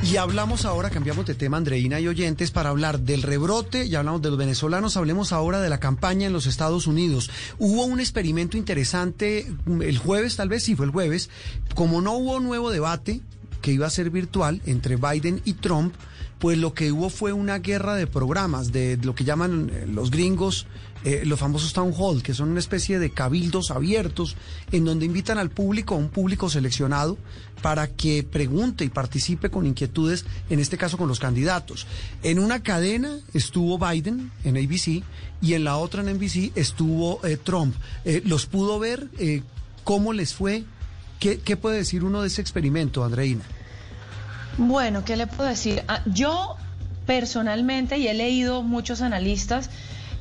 Y hablamos ahora, cambiamos de tema, Andreina y oyentes, para hablar del rebrote, ya hablamos de los venezolanos, hablemos ahora de la campaña en los Estados Unidos. Hubo un experimento interesante el jueves, tal vez sí fue el jueves, como no hubo nuevo debate que iba a ser virtual entre Biden y Trump, pues lo que hubo fue una guerra de programas, de lo que llaman eh, los gringos eh, los famosos town hall, que son una especie de cabildos abiertos en donde invitan al público, a un público seleccionado, para que pregunte y participe con inquietudes, en este caso con los candidatos. En una cadena estuvo Biden en ABC y en la otra en NBC estuvo eh, Trump. ¿Los pudo ver? ¿Cómo les fue? ¿Qué, ¿Qué puede decir uno de ese experimento, Andreina? Bueno, ¿qué le puedo decir? Ah, yo personalmente, y he leído muchos analistas,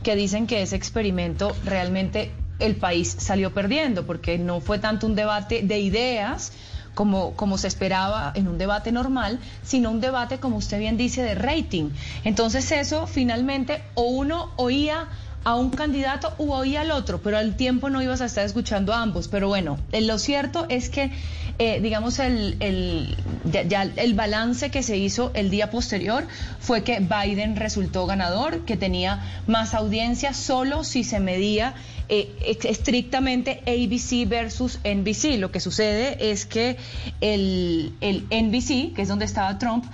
que dicen que ese experimento realmente el país salió perdiendo, porque no fue tanto un debate de ideas, como, como, se esperaba en un debate normal, sino un debate, como usted bien dice, de rating. Entonces eso finalmente o uno oía a un candidato u oía al otro, pero al tiempo no ibas a estar escuchando a ambos. Pero bueno, eh, lo cierto es que, eh, digamos, el, el, ya, el balance que se hizo el día posterior fue que Biden resultó ganador, que tenía más audiencia solo si se medía eh, estrictamente ABC versus NBC. Lo que sucede es que el, el NBC, que es donde estaba Trump,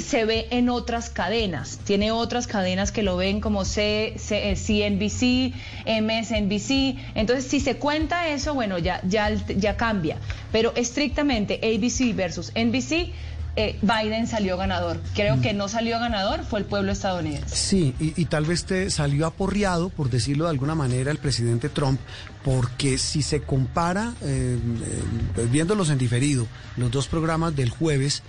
se ve en otras cadenas, tiene otras cadenas que lo ven como C, C, CNBC, MSNBC, entonces si se cuenta eso, bueno, ya, ya, ya cambia, pero estrictamente ABC versus NBC, eh, Biden salió ganador. Creo mm. que no salió ganador, fue el pueblo estadounidense. Sí, y, tal vez te salió aporreado, por decirlo de alguna manera, el presidente Trump, porque si se compara, eh, eh, viéndolos en diferido, los dos programas del jueves,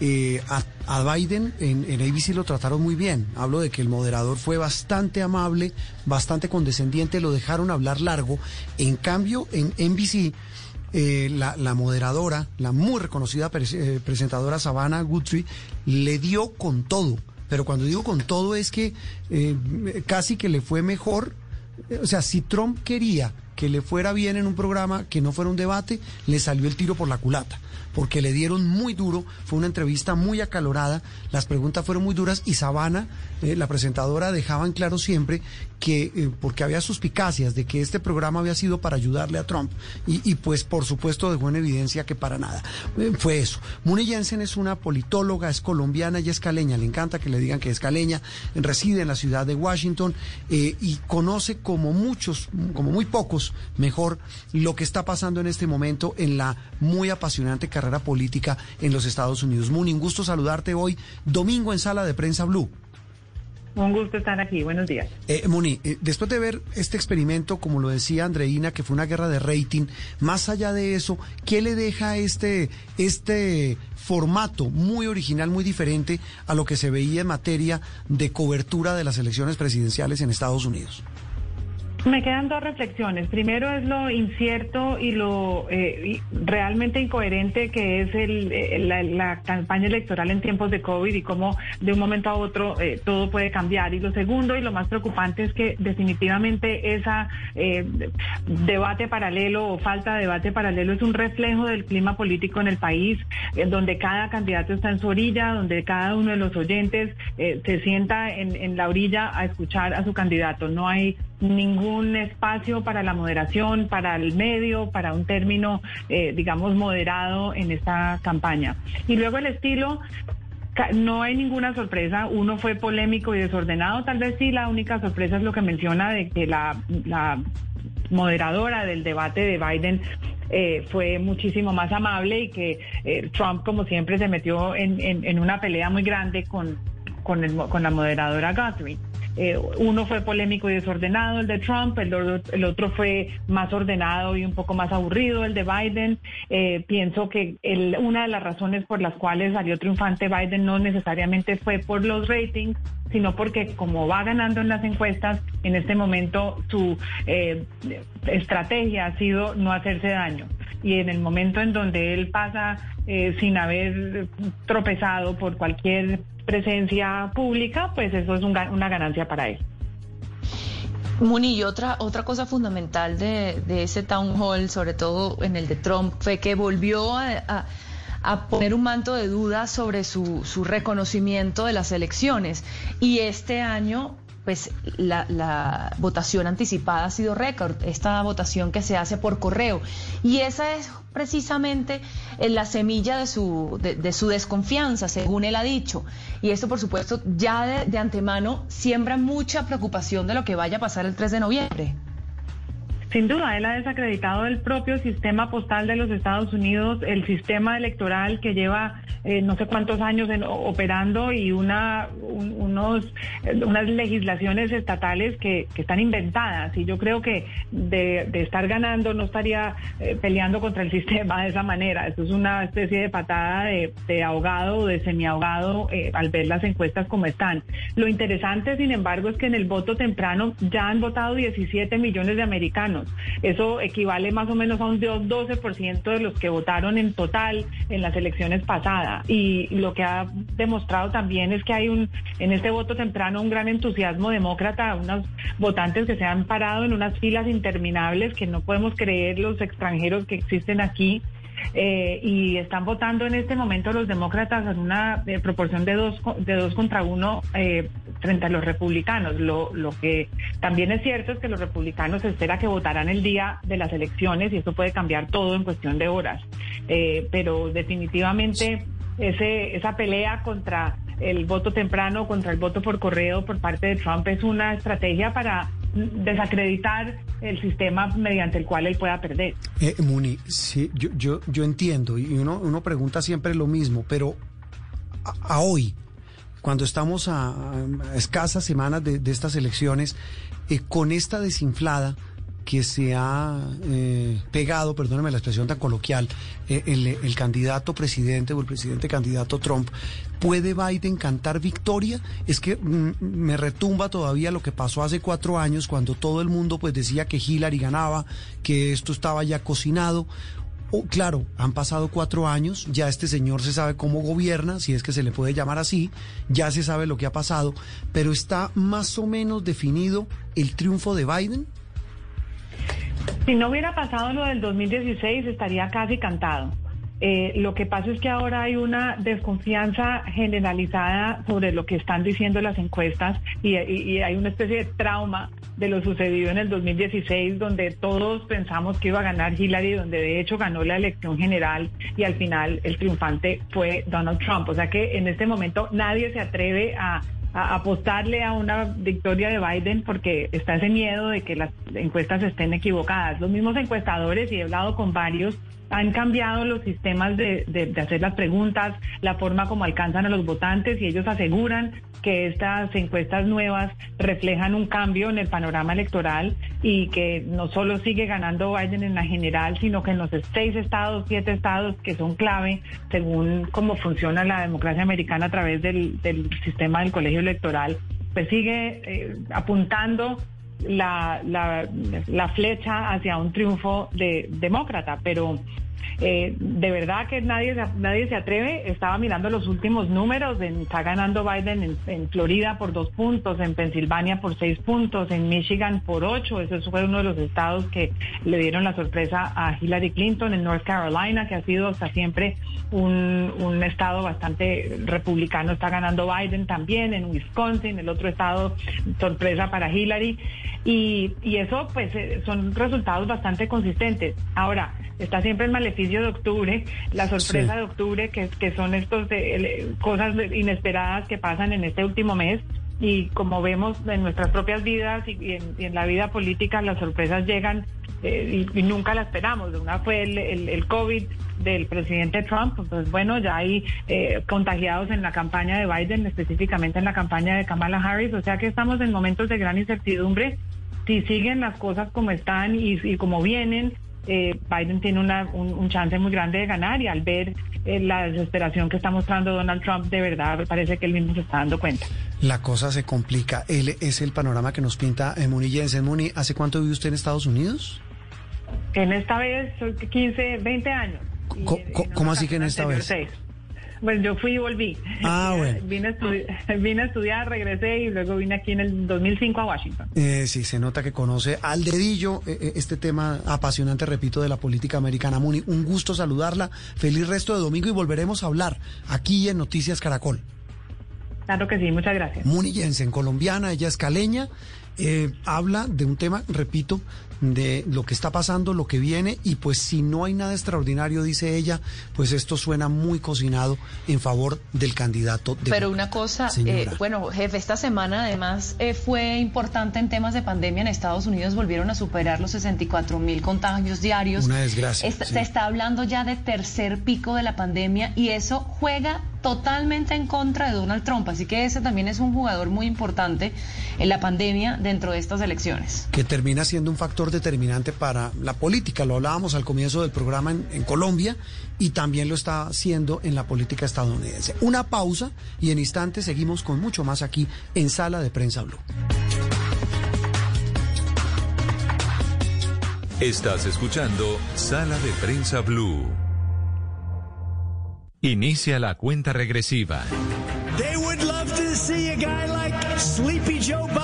eh, a, Biden en, en, ABC lo trataron muy bien. Hablo de que el moderador fue bastante amable, bastante condescendiente, lo dejaron hablar largo. En cambio, en NBC, eh, la, moderadora, la muy reconocida eh, presentadora Savannah Guthrie, le dio con todo. Pero cuando digo con todo es que casi que le fue mejor. O sea, si Trump quería que le fuera bien en un programa, que no fuera un debate, le salió el tiro por la culata porque le dieron muy duro, fue una entrevista muy acalorada, las preguntas fueron muy duras y Sabana, eh, la presentadora, dejaban claro siempre que, eh, porque había suspicacias de que este programa había sido para ayudarle a Trump y, pues por supuesto dejó en evidencia que para nada. Eh, fue eso. Muni Jensen es una politóloga, es colombiana y es caleña, le encanta que le digan que es caleña, reside en la ciudad de Washington y conoce como muchos, como muy pocos, mejor, lo que está pasando en este momento en la muy apasionante carrera política en los Estados Unidos. Muni, un gusto saludarte hoy, domingo en Sala de Prensa Blue. Un gusto estar aquí, buenos días. Eh, eh, después de ver este experimento, como lo decía Andreina, que fue una guerra de rating, más allá de eso, ¿qué le deja este, este formato muy original, muy diferente a lo que se veía en materia de cobertura de las elecciones presidenciales en Estados Unidos? Me quedan dos reflexiones. Primero es lo incierto y lo eh, realmente incoherente que es el, eh, la, campaña electoral en tiempos de COVID y cómo de un momento a otro eh, todo puede cambiar. Y lo segundo y lo más preocupante es que definitivamente esa debate paralelo o falta de debate paralelo es un reflejo del clima político en el país, donde cada candidato está en su orilla, donde cada uno de los oyentes se sienta en, en la orilla a escuchar a su candidato. No hay ningún espacio para la moderación, para el medio, para un término, eh, digamos, moderado en esta campaña. Y luego el estilo, no hay ninguna sorpresa, uno fue polémico y desordenado, tal vez sí, la única sorpresa es lo que menciona de que la, moderadora del debate de Biden eh, fue muchísimo más amable y que eh, Trump, como siempre, se metió en, una pelea muy grande con la moderadora Guthrie. Eh, uno fue polémico y desordenado, el de Trump, el, el, otro fue más ordenado y un poco más aburrido, el de Biden. Eh, pienso que el, una de las razones por las cuales salió triunfante Biden no necesariamente fue por los ratings, sino porque como va ganando en las encuestas, en este momento su eh, estrategia ha sido no hacerse daño. Y en el momento en donde él pasa sin haber tropezado por cualquier presencia pública, pues eso es una ganancia para él. Muni, y otra, otra cosa fundamental de, ese town hall, sobre todo en el de Trump, fue que volvió a, poner un manto de duda sobre su, su reconocimiento de las elecciones. Y este año pues la, la, votación anticipada ha sido récord, esta votación que se hace por correo. Y esa es precisamente eh, la semilla de su, de, su desconfianza, según él ha dicho. Y esto, por supuesto, ya de, de antemano siembra mucha preocupación de lo que vaya a pasar el 3 de noviembre. Sin duda, él ha desacreditado el propio sistema postal de los Estados Unidos, el sistema electoral que lleva eh, no sé cuántos años operando y unos, unas legislaciones estatales que, están inventadas. Y yo creo que de, estar ganando no estaría eh, peleando contra el sistema de esa manera. Esto es una especie de patada de, ahogado o de semiahogado eh, al ver las encuestas como están. Lo interesante, sin embargo, es que en el voto temprano ya han votado 17 millones de americanos. Eso equivale más o menos a un 12% de los que votaron en total en las elecciones pasadas. Y lo que ha demostrado también es que hay un en este voto temprano un gran entusiasmo demócrata, unos votantes que se han parado en unas filas interminables que no podemos creer los extranjeros que existen aquí eh, y están votando en este momento los demócratas en una eh, proporción de dos, de dos contra uno eh, frente a los republicanos. Lo, lo que también es cierto es que los republicanos espera que votarán el día de las elecciones y eso puede cambiar todo en cuestión de horas. pero definitivamente ese, esa pelea contra el voto temprano, contra el voto por correo por parte de Trump es una estrategia para desacreditar el sistema mediante el cual él pueda perder. Eh, Muni, sí, yo, yo, yo entiendo y uno, uno pregunta siempre lo mismo, pero a, hoy, cuando estamos a, escasas semanas de, estas elecciones, eh, con esta desinflada, que se ha eh, pegado, perdóneme la expresión tan coloquial, eh, el, candidato presidente o el presidente candidato Trump, ¿puede Biden cantar victoria? Es que mm, me retumba todavía lo que pasó hace cuatro años cuando todo el mundo pues decía que Hillary ganaba, que esto estaba ya cocinado. Oh, claro, han pasado cuatro años, ya este señor se sabe cómo gobierna, si es que se le puede llamar así, ya se sabe lo que ha pasado, pero está más o menos definido el triunfo de Biden. Si no hubiera pasado lo del 2016, estaría casi cantado. Eh, lo que pasa es que ahora hay una desconfianza generalizada sobre lo que están diciendo las encuestas y, hay una especie de trauma de lo sucedido en el 2016, donde todos pensamos que iba a ganar Hillary, donde de hecho ganó la elección general y al final el triunfante fue Donald Trump. O sea que en este momento nadie se atreve a a apostarle a una victoria de Biden porque está ese miedo de que las encuestas estén equivocadas. Los mismos encuestadores, y he hablado con varios, han cambiado los sistemas de, de, hacer las preguntas, la forma como alcanzan a los votantes y ellos aseguran que estas encuestas nuevas reflejan un cambio en el panorama electoral y que no solo sigue ganando Biden en la general, sino que en los seis estados, siete estados que son clave según cómo funciona la democracia americana a través del, sistema del colegio electoral, pues sigue eh, apuntando la, la, la, flecha hacia un triunfo de demócrata, pero eh, de verdad que nadie, nadie se atreve. Estaba mirando los últimos números. está ganando Biden en, Florida por dos puntos, en Pensilvania por seis puntos, en Michigan por ocho. Ese fue uno de los estados que le dieron la sorpresa a Hillary Clinton. En North Carolina, que ha sido hasta siempre un, un estado bastante republicano, está ganando Biden también. En Wisconsin, el otro estado, sorpresa para Hillary. Y, y eso, pues, eh, son resultados bastante consistentes. Ahora, está siempre el maleficio de octubre, la sorpresa de octubre, que, que son estos cosas inesperadas que pasan en este último mes. Y como vemos en nuestras propias vidas y, en, la vida política, las sorpresas llegan eh, y, nunca las esperamos. Una fue el, el, COVID del presidente Trump, pues bueno, ya hay eh, contagiados en la campaña de Biden, específicamente en la campaña de Kamala Harris, o sea que estamos en momentos de gran incertidumbre. Si siguen las cosas como están y, y como vienen, eh, Biden tiene una, un, chance muy grande de ganar y al ver eh, la desesperación que está mostrando Donald Trump, de verdad parece que él mismo se está dando cuenta. La cosa se complica. Él es el panorama que nos pinta eh, Muni Jensen. Muni, ¿hace cuánto vive usted en Estados Unidos? En esta vez, 15, 20 años. ¿Cómo, así que en esta vez? Pues yo fui y volví. Ah, bueno. Vine a, estudi- vine a estudiar, regresé y luego vine aquí en el 2005 a Washington. Eh, sí, se nota que conoce al dedillo eh, eh, este tema apasionante, repito, de la política americana. Muni, un gusto saludarla. Feliz resto de domingo y volveremos a hablar aquí en Noticias Caracol. Claro que sí, muchas gracias. Muni Jensen, colombiana, ella es caleña, eh, habla de un tema, repito, de lo que está pasando, lo que viene, y pues si no hay nada extraordinario, dice ella, pues esto suena muy cocinado en favor del candidato de Pero una cosa, eh, bueno, jefe, esta semana además eh, fue importante en temas de pandemia. En Estados Unidos volvieron a superar los 64 mil contagios diarios. Una desgracia, sí. Se está hablando ya de tercer pico de la pandemia y eso juega totalmente en contra de Donald Trump. Así que ese también es un jugador muy importante en la pandemia dentro de estas elecciones. que termina siendo un factor determinante para la política. Lo hablábamos al comienzo del programa en, en Colombia y también lo está haciendo en la política estadounidense. Una pausa y en instantes seguimos con mucho más aquí en Sala de Prensa Blue. Estás escuchando Sala de Prensa Blue. Inicia la cuenta regresiva. They would love to see a guy like Sleepy Joe Biden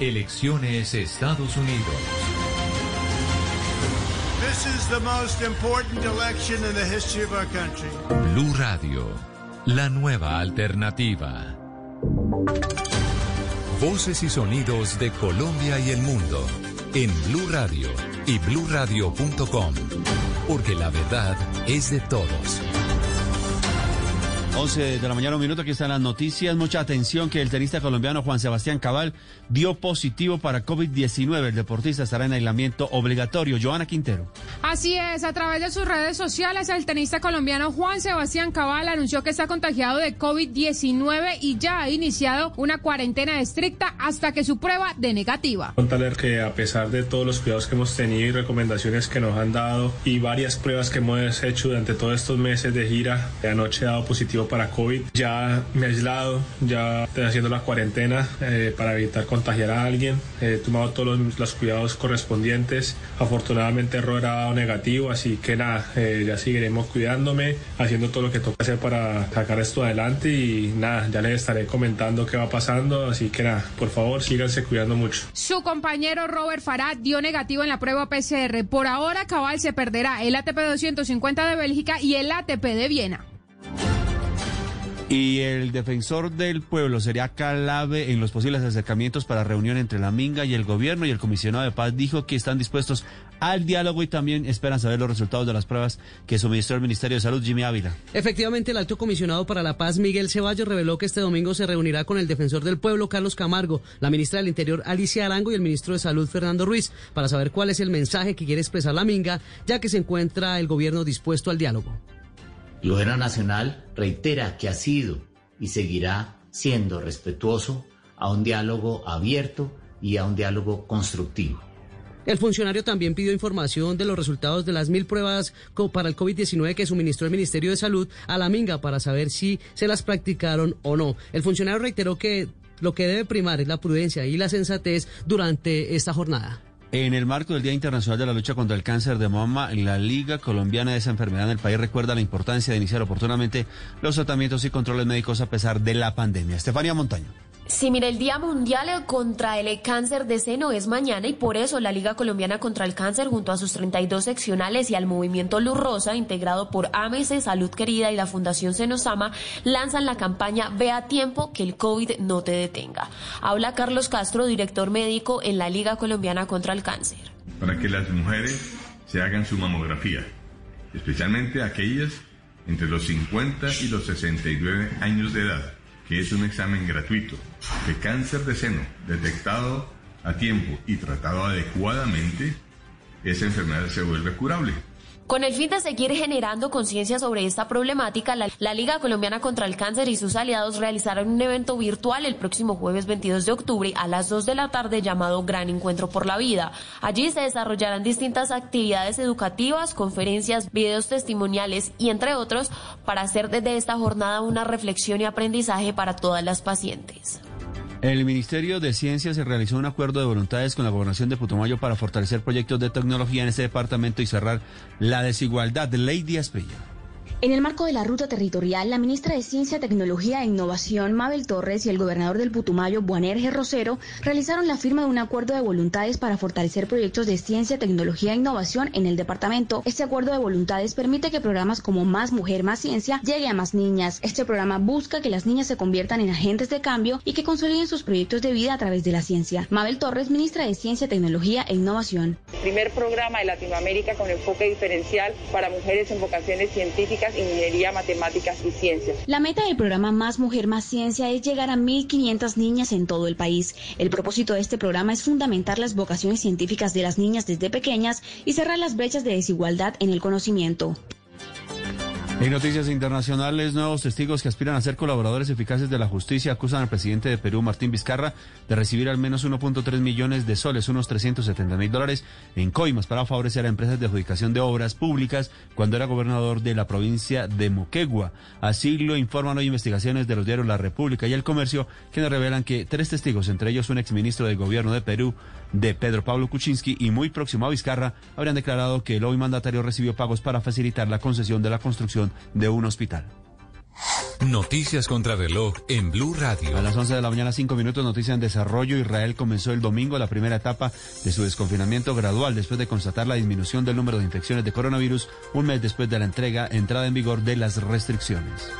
Elecciones Estados Unidos. This is the most important election in the history of our country. Blue Radio, la nueva alternativa. Voces y sonidos de Colombia y el mundo en Blue Radio y bluradio.com, porque la verdad es de todos. 11 de la mañana, un minuto, aquí están las noticias. Mucha atención que el tenista colombiano Juan Sebastián Cabal dio positivo para COVID-19. El deportista estará en aislamiento obligatorio. Joana Quintero. Así es, a través de sus redes sociales, el tenista colombiano Juan Sebastián Cabal anunció que está contagiado de COVID-19 y ya ha iniciado una cuarentena estricta hasta que su prueba de negativa. Contarles que a pesar de todos los cuidados que hemos tenido y recomendaciones que nos han dado y varias pruebas que hemos hecho durante todos estos meses de gira, anoche he dado positivo para COVID. Ya me he aislado, ya estoy haciendo la cuarentena eh, para evitar contagiar a alguien. He tomado todos los, los cuidados correspondientes. Afortunadamente error era negativo, así que nada, eh, ya seguiremos cuidándome, haciendo todo lo que toca hacer para sacar esto adelante y nada, ya les estaré comentando qué va pasando, así que nada, por favor síganse cuidando mucho. Su compañero Robert Farad dio negativo en la prueba PCR. Por ahora, Cabal se perderá el ATP 250 de Bélgica y el ATP de Viena. Y el defensor del pueblo sería clave en los posibles acercamientos para reunión entre la Minga y el gobierno. Y el comisionado de paz dijo que están dispuestos al diálogo y también esperan saber los resultados de las pruebas que suministró el Ministerio de Salud, Jimmy Ávila. Efectivamente, el alto comisionado para la paz, Miguel Ceballos, reveló que este domingo se reunirá con el defensor del pueblo, Carlos Camargo, la ministra del Interior, Alicia Arango, y el ministro de Salud, Fernando Ruiz, para saber cuál es el mensaje que quiere expresar la Minga, ya que se encuentra el gobierno dispuesto al diálogo. El gobierno nacional reitera que ha sido y seguirá siendo respetuoso a un diálogo abierto y a un diálogo constructivo. El funcionario también pidió información de los resultados de las mil pruebas para el COVID-19 que suministró el Ministerio de Salud a la Minga para saber si se las practicaron o no. El funcionario reiteró que lo que debe primar es la prudencia y la sensatez durante esta jornada. En el marco del Día Internacional de la Lucha contra el Cáncer de Mama, la Liga Colombiana de esa enfermedad en el país recuerda la importancia de iniciar oportunamente los tratamientos y controles médicos a pesar de la pandemia. Estefania Montaño. Sí, mira, el Día Mundial contra el Cáncer de Seno es mañana y por eso la Liga Colombiana contra el Cáncer, junto a sus 32 seccionales y al movimiento Luz Rosa, integrado por AMS, Salud Querida y la Fundación Senosama, lanzan la campaña Ve a tiempo que el COVID no te detenga. Habla Carlos Castro, director médico en la Liga Colombiana contra el Cáncer. para que las mujeres se hagan su mamografía, especialmente aquellas entre los 50 y los 69 años de edad, que es un examen gratuito de cáncer de seno detectado a tiempo y tratado adecuadamente, esa enfermedad se vuelve curable. Con el fin de seguir generando conciencia sobre esta problemática, la, Liga Colombiana contra el Cáncer y sus aliados realizarán un evento virtual el próximo jueves 22 de octubre a las 2 de la tarde llamado Gran Encuentro por la Vida. Allí se desarrollarán distintas actividades educativas, conferencias, videos testimoniales y entre otros para hacer desde esta jornada una reflexión y aprendizaje para todas las pacientes. El Ministerio de Ciencia se realizó un acuerdo de voluntades con la Gobernación de Putumayo para fortalecer proyectos de tecnología en ese departamento y cerrar la desigualdad. Lady Asprilla. En el marco de la ruta territorial, la ministra de Ciencia, Tecnología e Innovación, Mabel Torres, y el gobernador del Putumayo, Buanerge Rosero, realizaron la firma de un acuerdo de voluntades para fortalecer proyectos de ciencia, tecnología e innovación en el departamento. Este acuerdo de voluntades permite que programas como Más Mujer, Más Ciencia llegue a más niñas. Este programa busca que las niñas se conviertan en agentes de cambio y que consoliden sus proyectos de vida a través de la ciencia. Mabel Torres, ministra de Ciencia, Tecnología e Innovación. Primer programa de Latinoamérica con enfoque diferencial para mujeres en vocaciones científicas ingeniería, matemáticas y ciencias. La meta del programa Más Mujer, Más Ciencia es llegar a 1.500 niñas en todo el país. El propósito de este programa es fundamentar las vocaciones científicas de las niñas desde pequeñas y cerrar las brechas de desigualdad en el conocimiento. En noticias internacionales, nuevos testigos que aspiran a ser colaboradores eficaces de la justicia acusan al presidente de Perú, Martín Vizcarra, de recibir al menos 1.3 millones de soles, unos 370 mil dólares, en coimas para favorecer a empresas de adjudicación de obras públicas cuando era gobernador de la provincia de Moquegua. Así lo informan hoy investigaciones de los diarios La República y El Comercio, quienes revelan que tres testigos, entre ellos un exministro del gobierno de Perú, de Pedro Pablo Kuczynski y muy próximo a Vizcarra, habrían declarado que el hoy mandatario recibió pagos para facilitar la concesión de la construcción de un hospital. Noticias contra reloj en Blue Radio. A las 11 de la mañana, 5 minutos, noticia en desarrollo. Israel comenzó el domingo la primera etapa de su desconfinamiento gradual después de constatar la disminución del número de infecciones de coronavirus un mes después de la entrega, entrada en vigor de las restricciones.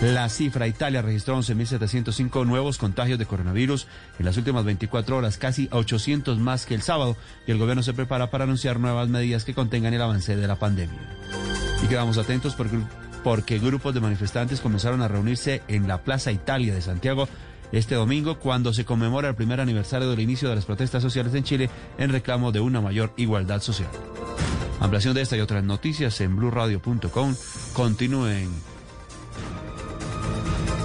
La cifra, Italia registró 11.705 nuevos contagios de coronavirus en las últimas 24 horas, casi 800 más que el sábado, y el gobierno se prepara para anunciar nuevas medidas que contengan el avance de la pandemia. Y quedamos atentos porque, porque grupos de manifestantes comenzaron a reunirse en la Plaza Italia de Santiago este domingo cuando se conmemora el primer aniversario del inicio de las protestas sociales en Chile en reclamo de una mayor igualdad social. Ampliación de esta y otras noticias en blurradio.com. Continúen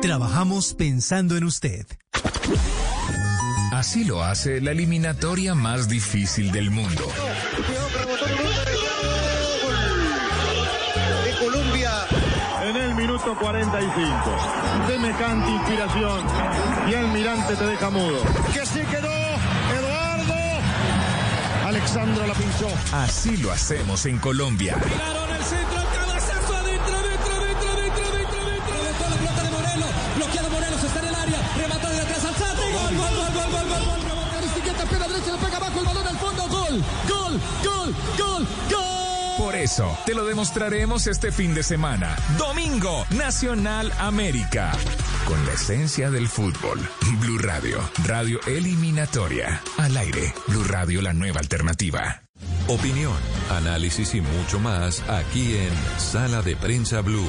Trabajamos pensando en usted. Así lo hace la eliminatoria más difícil del mundo. De Colombia. En el minuto 45. Deme canta inspiración. Y Almirante te deja mudo. Que sí quedó. Eduardo. Alexandra la pinchó. Así lo hacemos en Colombia. Eso, te lo demostraremos este fin de semana. Domingo, Nacional América. Con la esencia del fútbol. Blue Radio, radio eliminatoria. Al aire, Blue Radio, la nueva alternativa. Opinión, análisis y mucho más aquí en Sala de Prensa Blue.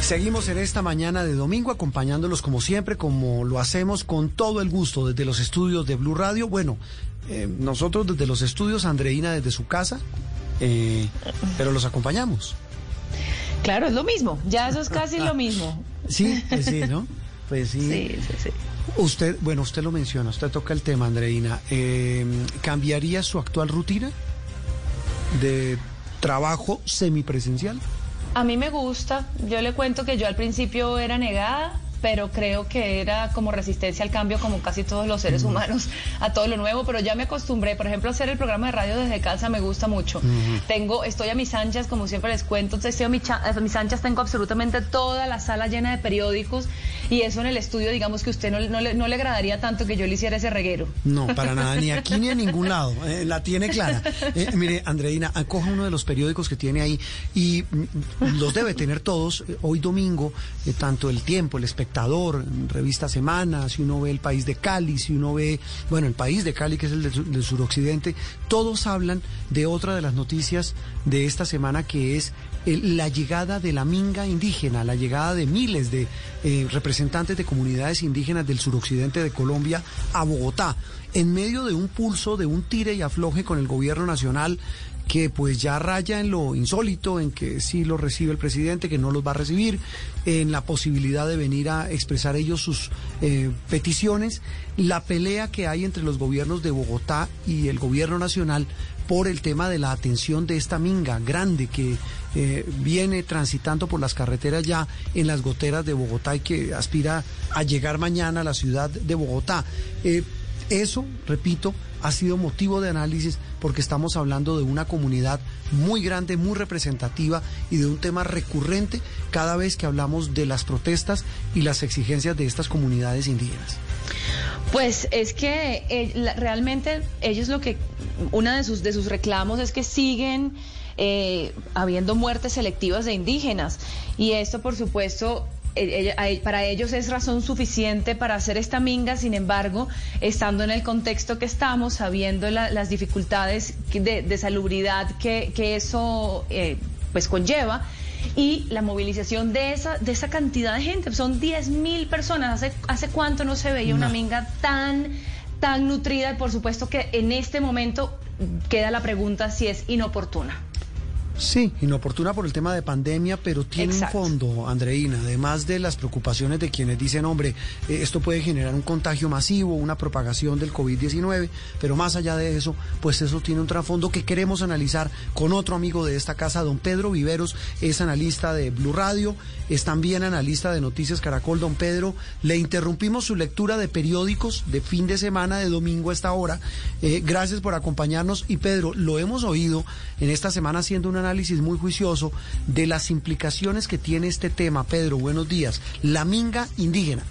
Seguimos en esta mañana de domingo acompañándolos como siempre, como lo hacemos con todo el gusto desde los estudios de Blue Radio. Bueno, eh, nosotros desde los estudios, Andreina desde su casa, eh, pero los acompañamos. Claro, es lo mismo, ya eso es casi lo mismo. Sí, pues sí, ¿no? Pues sí. Sí, sí, sí. Usted, bueno, usted lo menciona, usted toca el tema, Andreina. Eh, ¿Cambiaría su actual rutina de trabajo semipresencial? A mí me gusta, yo le cuento que yo al principio era negada pero creo que era como resistencia al cambio, como casi todos los seres humanos, a todo lo nuevo, pero ya me acostumbré, por ejemplo, a hacer el programa de radio desde casa me gusta mucho. Tengo, estoy a mis anchas, como siempre les cuento, estoy a, mis anchas, tengo absolutamente toda la sala llena de periódicos y eso en el estudio, digamos que usted no, no, le, no le agradaría tanto que yo le hiciera ese reguero. No, para nada, ni aquí ni en ningún lado, eh, la tiene clara. Eh, mire, Andreina, acoja uno de los periódicos que tiene ahí y mm, los debe tener todos. Eh, hoy domingo, tanto El Tiempo, El Espectador, Revista Semana, si uno ve El País de Cali, si uno ve, bueno, El País de Cali, que es el del, suroccidente, todos hablan de otra de las noticias de esta semana que es la llegada de la minga indígena, la llegada de miles de representantes de comunidades indígenas del suroccidente de Colombia a Bogotá, en medio de un pulso, de un tire y afloje con el gobierno nacional que pues ya raya en lo insólito, en que sí lo recibe el presidente, que no los va a recibir, en la posibilidad de venir a expresar ellos sus eh, peticiones, la pelea que hay entre los gobiernos de Bogotá y el gobierno nacional por el tema de la atención de esta minga grande que eh, viene transitando por las carreteras ya en las goteras de Bogotá y que aspira a llegar mañana a la ciudad de Bogotá. Eh, eso, repito, ha sido motivo de análisis porque estamos hablando de una comunidad muy grande, muy representativa y de un tema recurrente cada vez que hablamos de las protestas y las exigencias de estas comunidades indígenas. Pues es que eh, realmente ellos lo que, una de sus, de sus reclamos es que siguen eh, habiendo muertes selectivas de indígenas y esto por supuesto para ellos es razón suficiente para hacer esta minga, sin embargo, estando en el contexto que estamos, sabiendo las dificultades de, salubridad que, eso eh, pues conlleva, y la movilización de esa, de esa cantidad de gente, son 10 mil personas, ¿Hace, ¿hace cuánto no se veía una minga tan tan nutrida y por supuesto que en este momento queda la pregunta si es inoportuna. Sí, inoportuna por el tema de pandemia, pero tiene un fondo, Andreina, además de las preocupaciones de quienes dicen, hombre, eh, esto puede generar un contagio masivo, una propagación del COVID-19, pero más allá de eso, pues eso tiene un trasfondo que queremos analizar con otro amigo de esta casa, don Pedro Viveros, es analista de Blue Radio, es también analista de Noticias Caracol, don Pedro. Le interrumpimos su lectura de periódicos de fin de semana, de domingo a esta hora. Eh, gracias por acompañarnos y Pedro, lo hemos oído en esta semana haciendo una análisis muy juicioso de las implicaciones que tiene este tema. Pedro, buenos días. La minga indígena.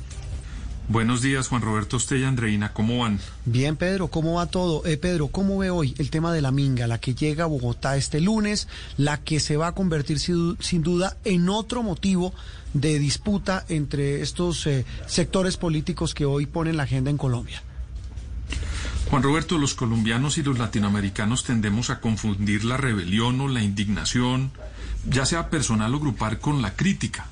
Buenos días, Juan Roberto Usted y Andreina, ¿cómo van? Bien, Pedro, ¿cómo va todo? Eh, Pedro, ¿cómo ve hoy el tema de la minga, la que llega a Bogotá este lunes, la que se va a convertir sin, duda en otro motivo de disputa entre estos eh, sectores políticos que hoy ponen la agenda en Colombia? Juan Roberto, los colombianos y los latinoamericanos tendemos a confundir la rebelión o la indignación, ya sea personal o grupal, con la crítica.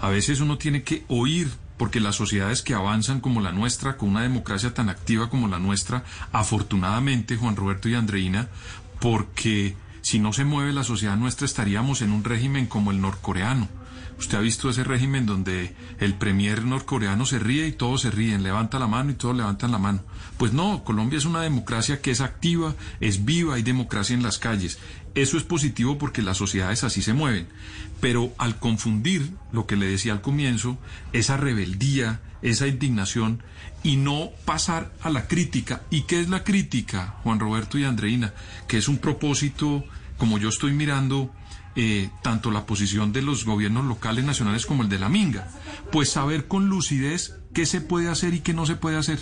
A veces uno tiene que oír, porque las sociedades que avanzan como la nuestra, con una democracia tan activa como la nuestra, afortunadamente, Juan Roberto y Andreina, porque si no se mueve la sociedad nuestra estaríamos en un régimen como el norcoreano Usted ha visto ese régimen donde el premier norcoreano se ríe y todos se ríen, levanta la mano y todos levantan la mano. Pues no, Colombia es una democracia que es activa, es viva, hay democracia en las calles. Eso es positivo porque las sociedades así se mueven. Pero al confundir lo que le decía al comienzo, esa rebeldía, esa indignación y no pasar a la crítica. ¿Y qué es la crítica, Juan Roberto y Andreina? Que es un propósito, como yo estoy mirando, eh, tanto la posición de los gobiernos locales, nacionales como el de la Minga. Pues saber con lucidez qué se puede hacer y qué no se puede hacer.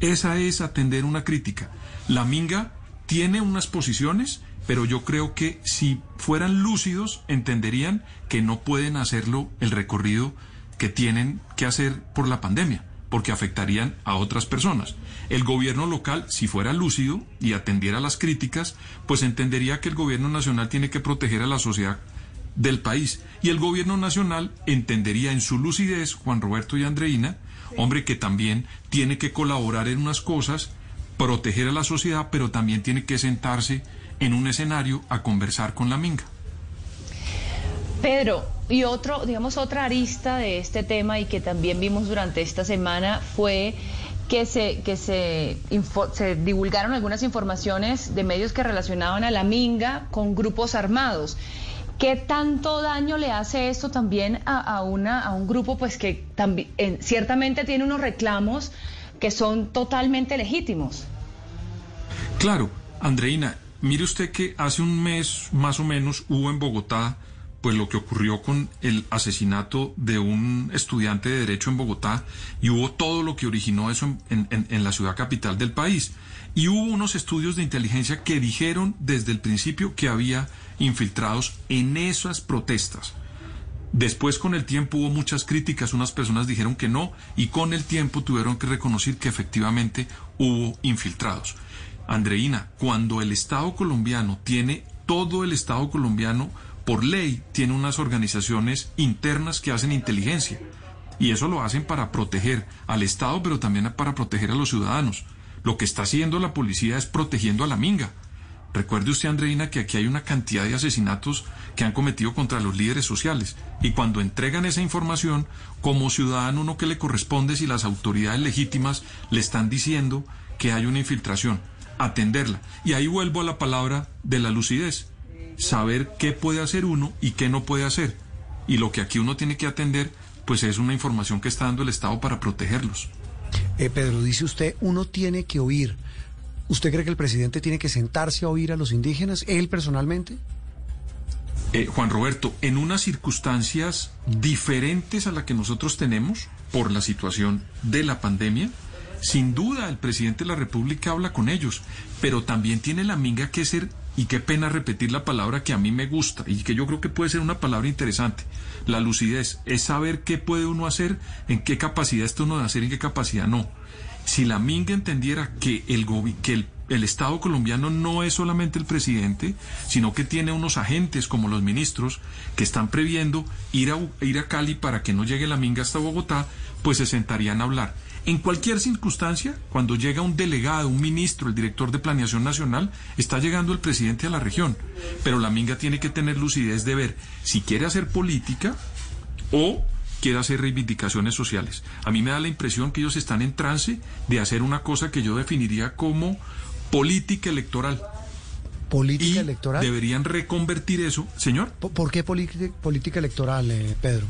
Esa es atender una crítica. La Minga tiene unas posiciones, pero yo creo que si fueran lúcidos entenderían que no pueden hacerlo el recorrido que tienen que hacer por la pandemia porque afectarían a otras personas. El gobierno local, si fuera lúcido y atendiera las críticas, pues entendería que el gobierno nacional tiene que proteger a la sociedad del país. Y el gobierno nacional entendería en su lucidez, Juan Roberto y Andreina, hombre que también tiene que colaborar en unas cosas, proteger a la sociedad, pero también tiene que sentarse en un escenario a conversar con la minga. Pedro, y otro, digamos, otra arista de este tema y que también vimos durante esta semana fue que se, que se, se divulgaron algunas informaciones de medios que relacionaban a la Minga con grupos armados. ¿Qué tanto daño le hace esto también a, una, a un grupo pues que también, ciertamente tiene unos reclamos que son totalmente legítimos? Claro, Andreina, mire usted que hace un mes más o menos hubo en Bogotá pues lo que ocurrió con el asesinato de un estudiante de derecho en Bogotá y hubo todo lo que originó eso en, la ciudad capital del país. Y hubo unos estudios de inteligencia que dijeron desde el principio que había infiltrados en esas protestas. Después con el tiempo hubo muchas críticas, unas personas dijeron que no y con el tiempo tuvieron que reconocer que efectivamente hubo infiltrados. Andreina, cuando el Estado colombiano tiene todo el Estado colombiano por ley tiene unas organizaciones internas que hacen inteligencia. Y eso lo hacen para proteger al Estado, pero también para proteger a los ciudadanos. Lo que está haciendo la policía es protegiendo a la minga. Recuerde usted, Andreina, que aquí hay una cantidad de asesinatos que han cometido contra los líderes sociales. Y cuando entregan esa información, como ciudadano, uno que le corresponde si las autoridades legítimas le están diciendo que hay una infiltración, atenderla. Y ahí vuelvo a la palabra de la lucidez saber qué puede hacer uno y qué no puede hacer. Y lo que aquí uno tiene que atender, pues es una información que está dando el Estado para protegerlos. Eh, Pedro, dice usted, uno tiene que oír. ¿Usted cree que el presidente tiene que sentarse a oír a los indígenas, él personalmente? Eh, Juan Roberto, en unas circunstancias diferentes a la que nosotros tenemos por la situación de la pandemia, sin duda el presidente de la República habla con ellos, pero también tiene la minga que ser y qué pena repetir la palabra que a mí me gusta y que yo creo que puede ser una palabra interesante. La lucidez es saber qué puede uno hacer, en qué capacidad está uno de hacer y en qué capacidad no. Si la Minga entendiera que el, que el, el Estado colombiano no es solamente el presidente, sino que tiene unos agentes como los ministros que están previendo ir a, ir a Cali para que no llegue la Minga hasta Bogotá, pues se sentarían a hablar en cualquier circunstancia, cuando llega un delegado, un ministro, el director de Planeación Nacional, está llegando el presidente a la región. Pero la minga tiene que tener lucidez de ver si quiere hacer política o quiere hacer reivindicaciones sociales. A mí me da la impresión que ellos están en trance de hacer una cosa que yo definiría como política electoral. ¿Política electoral? Deberían reconvertir eso. Señor. ¿Por, qué política electoral, eh, Pedro?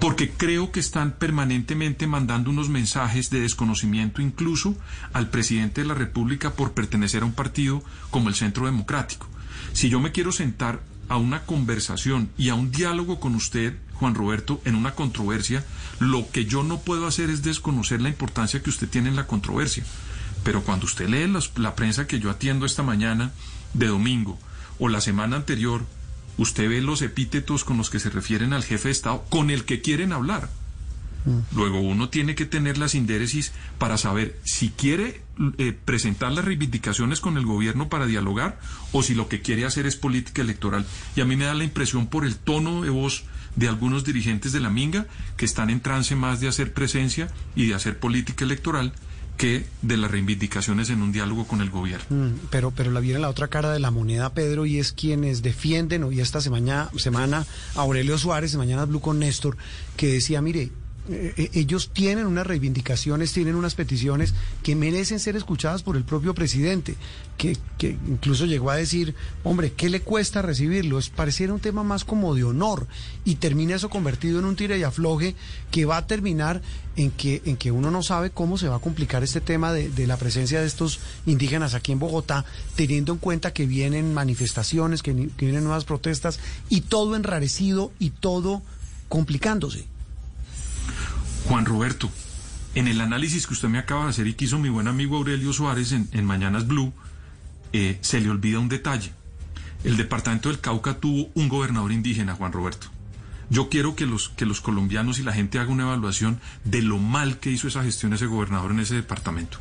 Porque creo que están permanentemente mandando unos mensajes de desconocimiento incluso al presidente de la República por pertenecer a un partido como el Centro Democrático. Si yo me quiero sentar a una conversación y a un diálogo con usted, Juan Roberto, en una controversia, lo que yo no puedo hacer es desconocer la importancia que usted tiene en la controversia. Pero cuando usted lee la prensa que yo atiendo esta mañana de domingo o la semana anterior usted ve los epítetos con los que se refieren al jefe de Estado, con el que quieren hablar. Mm. Luego uno tiene que tener las indéresis para saber si quiere eh, presentar las reivindicaciones con el gobierno para dialogar o si lo que quiere hacer es política electoral. Y a mí me da la impresión por el tono de voz de algunos dirigentes de la Minga que están en trance más de hacer presencia y de hacer política electoral que de las reivindicaciones en un diálogo con el gobierno. Mm, pero, pero la viene la otra cara de la moneda, Pedro, y es quienes defienden, hoy esta semana, semana Aurelio Suárez, mañana Blue con Néstor, que decía, mire, eh, eh, ellos tienen unas reivindicaciones, tienen unas peticiones que merecen ser escuchadas por el propio presidente, que, que incluso llegó a decir, hombre, ¿qué le cuesta recibirlo? Es, pareciera un tema más como de honor y termina eso convertido en un tire y afloje que va a terminar en que, en que uno no sabe cómo se va a complicar este tema de, de la presencia de estos indígenas aquí en Bogotá, teniendo en cuenta que vienen manifestaciones, que, que vienen nuevas protestas y todo enrarecido y todo complicándose. Juan Roberto, en el análisis que usted me acaba de hacer y que hizo mi buen amigo Aurelio Suárez en, Mañanas Blue, eh, se le olvida un detalle. El departamento del Cauca tuvo un gobernador indígena, Juan Roberto. Yo quiero que los, que los colombianos y la gente haga una evaluación de lo mal que hizo esa gestión ese gobernador en ese departamento.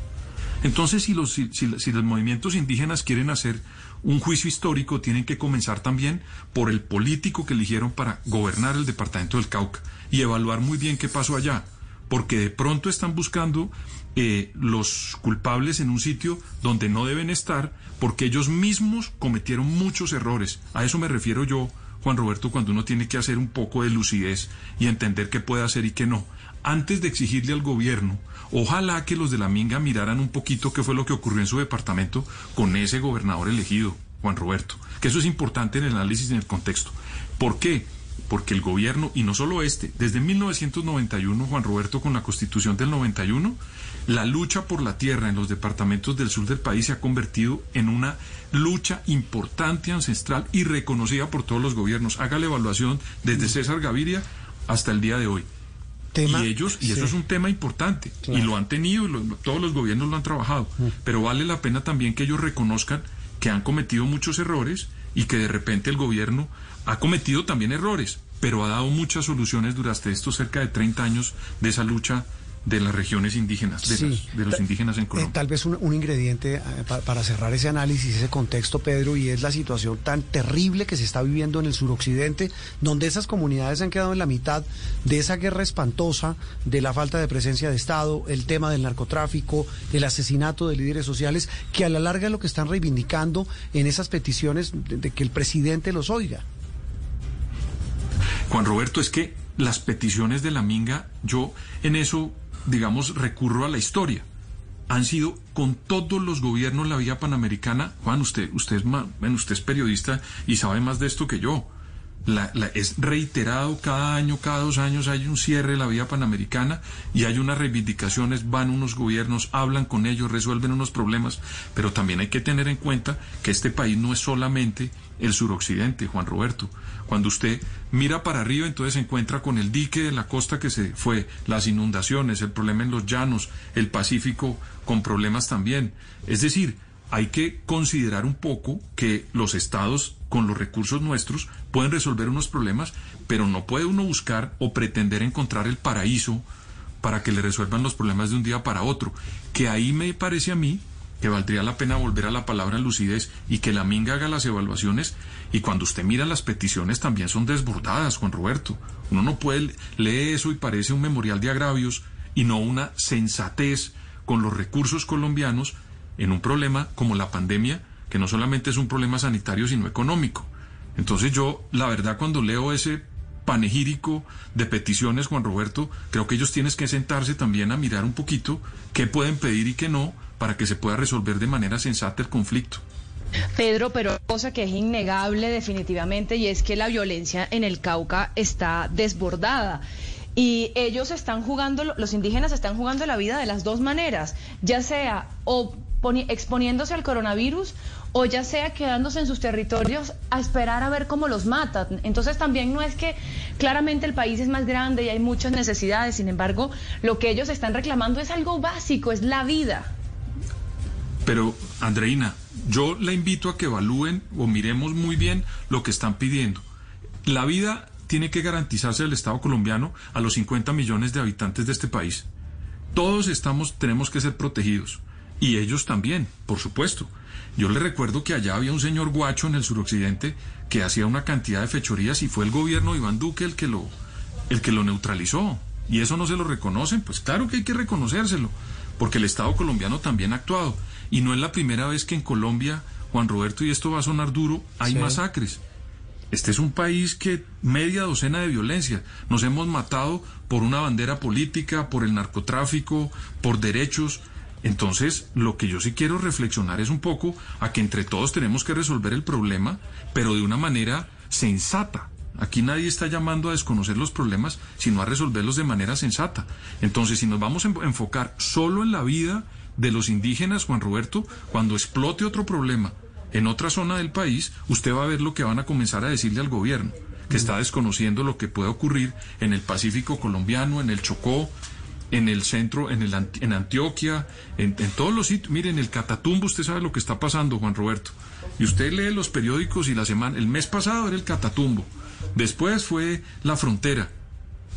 Entonces, si los, si, si los movimientos indígenas quieren hacer un juicio histórico, tienen que comenzar también por el político que eligieron para gobernar el departamento del Cauca y evaluar muy bien qué pasó allá porque de pronto están buscando eh, los culpables en un sitio donde no deben estar, porque ellos mismos cometieron muchos errores. A eso me refiero yo, Juan Roberto, cuando uno tiene que hacer un poco de lucidez y entender qué puede hacer y qué no. antes de exigirle al gobierno, ojalá que los de la Minga miraran un poquito qué fue lo que ocurrió en su departamento con ese gobernador elegido, Juan Roberto, que eso es importante en el análisis y en el contexto. ¿Por qué? Porque el gobierno, y no solo este, desde 1991, Juan Roberto, con la constitución del 91, la lucha por la tierra en los departamentos del sur del país se ha convertido en una lucha importante, ancestral y reconocida por todos los gobiernos. Haga la evaluación desde César Gaviria hasta el día de hoy. Tema- y ellos, y eso es un tema importante, Claro. y lo han tenido, y lo- todos los gobiernos lo han trabajado, pero vale la pena también que ellos reconozcan que han cometido muchos errores y que de repente el gobierno ha cometido también errores, pero ha dado muchas soluciones durante estos cerca de 30 años de esa lucha de las regiones indígenas, de, Sí. las- de los indígenas en Eh, Colombia. tal vez un, un ingrediente eh, pa- para cerrar ese análisis, ese contexto, Pedro, y es la situación tan terrible que se está viviendo en el suroccidente, donde esas comunidades han quedado en la mitad de esa guerra espantosa, de la falta de presencia de Estado, el tema del narcotráfico, el asesinato de líderes sociales, que a la larga es lo que están reivindicando en esas peticiones de, de que el presidente los oiga. Juan Roberto, es que las peticiones de la Minga, yo en eso, digamos, recurro a la historia. Han sido con todos los gobiernos la vía panamericana. Juan, usted, usted es bueno, usted es periodista y sabe más de esto que yo. La- la- es reiterado cada año, cada dos años hay un cierre de la vía panamericana y hay unas reivindicaciones, van unos gobiernos, hablan con ellos, resuelven unos problemas, pero también hay que tener en cuenta que este país no es solamente el suroccidente, Juan Roberto. Cuando usted mira para arriba, entonces se encuentra con el dique de la costa que se fue, las inundaciones, el problema en los llanos, el Pacífico con problemas también. Es decir, hay que considerar un poco que los estados con los recursos nuestros pueden resolver unos problemas, pero no puede uno buscar o pretender encontrar el paraíso para que le resuelvan los problemas de un día para otro. Que ahí me parece a mí que valdría la pena volver a la palabra lucidez y que la minga haga las evaluaciones y cuando usted mira las peticiones también son desbordadas, Juan Roberto. Uno no puede leer eso y parece un memorial de agravios y no una sensatez con los recursos colombianos en un problema como la pandemia, que no solamente es un problema sanitario, sino económico. Entonces yo, la verdad, cuando leo ese panegírico de peticiones, Juan Roberto, creo que ellos tienen que sentarse también a mirar un poquito qué pueden pedir y qué no, para que se pueda resolver de manera sensata el conflicto. Pedro, pero cosa que es innegable definitivamente y es que la violencia en el Cauca está desbordada. Y ellos están jugando, los indígenas están jugando la vida de las dos maneras, ya sea o poni- exponiéndose al coronavirus o ya sea quedándose en sus territorios a esperar a ver cómo los matan. Entonces también no es que claramente el país es más grande y hay muchas necesidades, sin embargo, lo que ellos están reclamando es algo básico, es la vida. Pero, Andreina, yo la invito a que evalúen o miremos muy bien lo que están pidiendo. La vida tiene que garantizarse del Estado colombiano a los 50 millones de habitantes de este país. Todos estamos, tenemos que ser protegidos. Y ellos también, por supuesto. Yo le recuerdo que allá había un señor guacho en el suroccidente que hacía una cantidad de fechorías y fue el gobierno de Iván Duque el que lo, el que lo neutralizó. Y eso no se lo reconocen. Pues claro que hay que reconocérselo, porque el Estado colombiano también ha actuado. Y no es la primera vez que en Colombia, Juan Roberto, y esto va a sonar duro, hay Sí. masacres. Este es un país que media docena de violencia. Nos hemos matado por una bandera política, por el narcotráfico, por derechos. Entonces, lo que yo sí quiero reflexionar es un poco a que entre todos tenemos que resolver el problema, pero de una manera sensata. Aquí nadie está llamando a desconocer los problemas, sino a resolverlos de manera sensata. Entonces, si nos vamos a enfocar solo en la vida de los indígenas, Juan Roberto, cuando explote otro problema en otra zona del país, usted va a ver lo que van a comenzar a decirle al gobierno, que está desconociendo lo que puede ocurrir en el Pacífico colombiano, en el Chocó, en el centro, en, el, en Antioquia, en, en todos los sitios. Miren, el Catatumbo, usted sabe lo que está pasando, Juan Roberto. Y usted lee los periódicos y la semana, el mes pasado era el Catatumbo, después fue la frontera.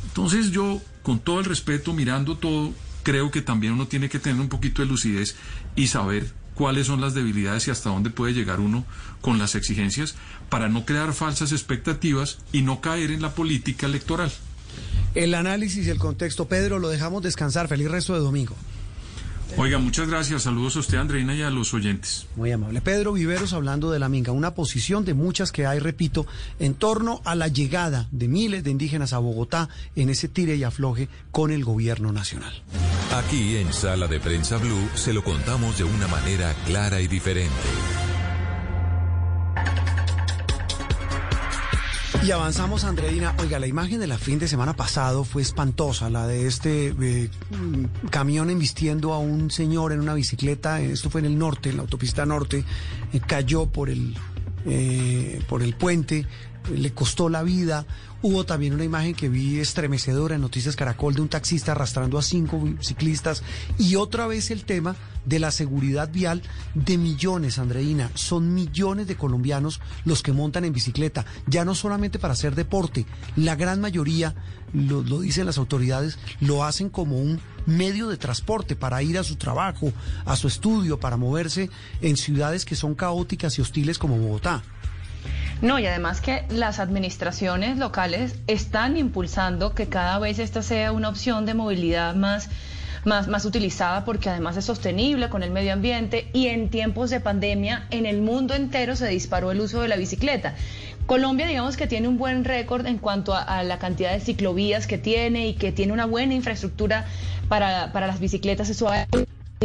Entonces yo, con todo el respeto, mirando todo, creo que también uno tiene que tener un poquito de lucidez y saber cuáles son las debilidades y hasta dónde puede llegar uno con las exigencias para no crear falsas expectativas y no caer en la política electoral. El análisis y el contexto, Pedro, lo dejamos descansar. Feliz resto de domingo. Oiga, muchas gracias. Saludos a usted, Andreina, y a los oyentes. Muy amable. Pedro Viveros hablando de la minga, una posición de muchas que hay, repito, en torno a la llegada de miles de indígenas a Bogotá en ese tire y afloje con el gobierno nacional. Aquí en Sala de Prensa Blue se lo contamos de una manera clara y diferente. Y avanzamos, Andreina. Oiga, la imagen de la fin de semana pasado fue espantosa, la de este eh, mm, camión embistiendo a un señor en una bicicleta. Esto fue en el norte, en la autopista norte. eh, cayó por el, eh, por el puente, le costó la vida. Hubo también una imagen que vi estremecedora en Noticias Caracol de un taxista arrastrando a cinco ciclistas. Y otra vez el tema de la seguridad vial de millones, Andreina. Son millones de colombianos los que montan en bicicleta, ya no solamente para hacer deporte. La gran mayoría, lo, lo dicen las autoridades, lo hacen como un medio de transporte para ir a su trabajo, a su estudio, para moverse en ciudades que son caóticas y hostiles como Bogotá. No, y además que las administraciones locales están impulsando que cada vez esta sea una opción de movilidad más, más, más utilizada porque además es sostenible con el medio ambiente y en tiempos de pandemia en el mundo entero se disparó el uso de la bicicleta. Colombia, digamos que tiene un buen récord en cuanto a, la cantidad de ciclovías que tiene y que tiene una buena infraestructura para, para las bicicletas. Eso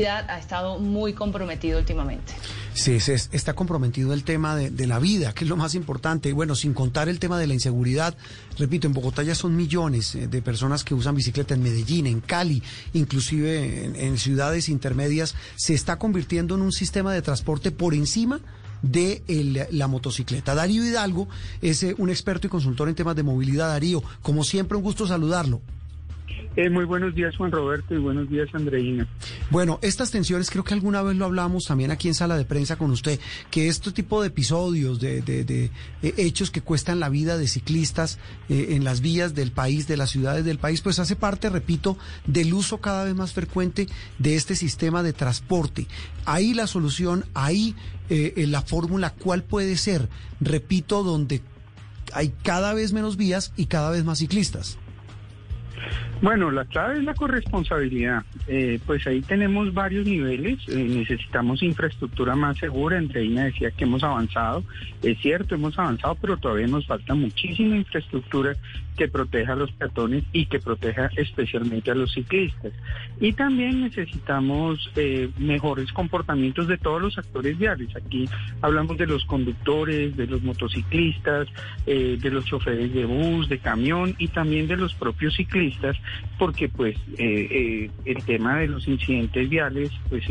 ha, estado muy comprometido últimamente. Sí, se, está comprometido el tema de, la vida, que es lo más importante. Y bueno, sin contar el tema de la inseguridad, repito, en Bogotá ya son millones eh, de personas que usan bicicleta, en Medellín, en Cali, inclusive en, ciudades intermedias, se está convirtiendo en un sistema de transporte por encima de la motocicleta. Darío Hidalgo es eh, un experto y consultor en temas de movilidad. Darío, como siempre, un gusto saludarlo. Eh, muy buenos días, Juan Roberto, y buenos días, Andreina. Bueno, estas tensiones, creo que alguna vez lo hablamos también aquí en sala de prensa con usted, que este tipo de episodios, de, de, eh, hechos que cuestan la vida de ciclistas eh, en las vías del país, de las ciudades del país, pues hace parte, repito, del uso cada vez más frecuente de este sistema de transporte. Ahí la solución, ahí eh, la fórmula, ¿cuál puede ser? Repito, donde hay cada vez menos vías y cada vez más ciclistas. Bueno, la clave es la corresponsabilidad. Eh, pues ahí tenemos varios niveles. Eh, necesitamos infraestructura más segura. Andreina decía que hemos avanzado. Es cierto, hemos avanzado, pero todavía nos falta muchísima infraestructura que proteja a los peatones y que proteja especialmente a los ciclistas. Y también necesitamos eh, mejores comportamientos de todos los actores viales. Aquí hablamos de los conductores, de los motociclistas, eh, de los choferes de bus, de camión y también de los propios ciclistas, porque pues eh, el tema de los incidentes viales pues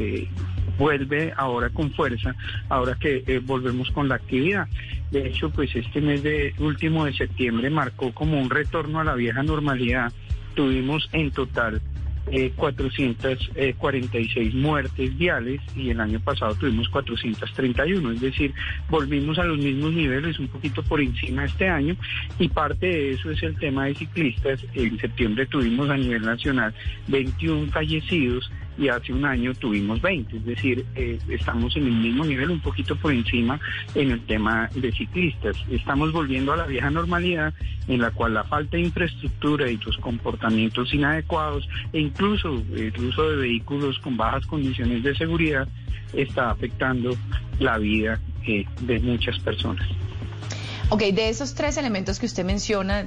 vuelve ahora con fuerza, ahora que volvemos con la actividad. De hecho, pues este mes de último de septiembre marcó como un retorno a la vieja normalidad. Tuvimos en total eh, 446 muertes viales y el año pasado tuvimos 431, es decir, volvimos a los mismos niveles, un poquito por encima este año y parte de eso es el tema de ciclistas. En septiembre tuvimos a nivel nacional 21 fallecidos y hace un año tuvimos 20, es decir, eh, estamos en el mismo nivel, un poquito por encima en el tema de ciclistas. Estamos volviendo a la vieja normalidad en la cual la falta de infraestructura y los comportamientos inadecuados e incluso el uso de vehículos con bajas condiciones de seguridad está afectando la vida eh, de muchas personas. Ok, de esos tres elementos que usted menciona,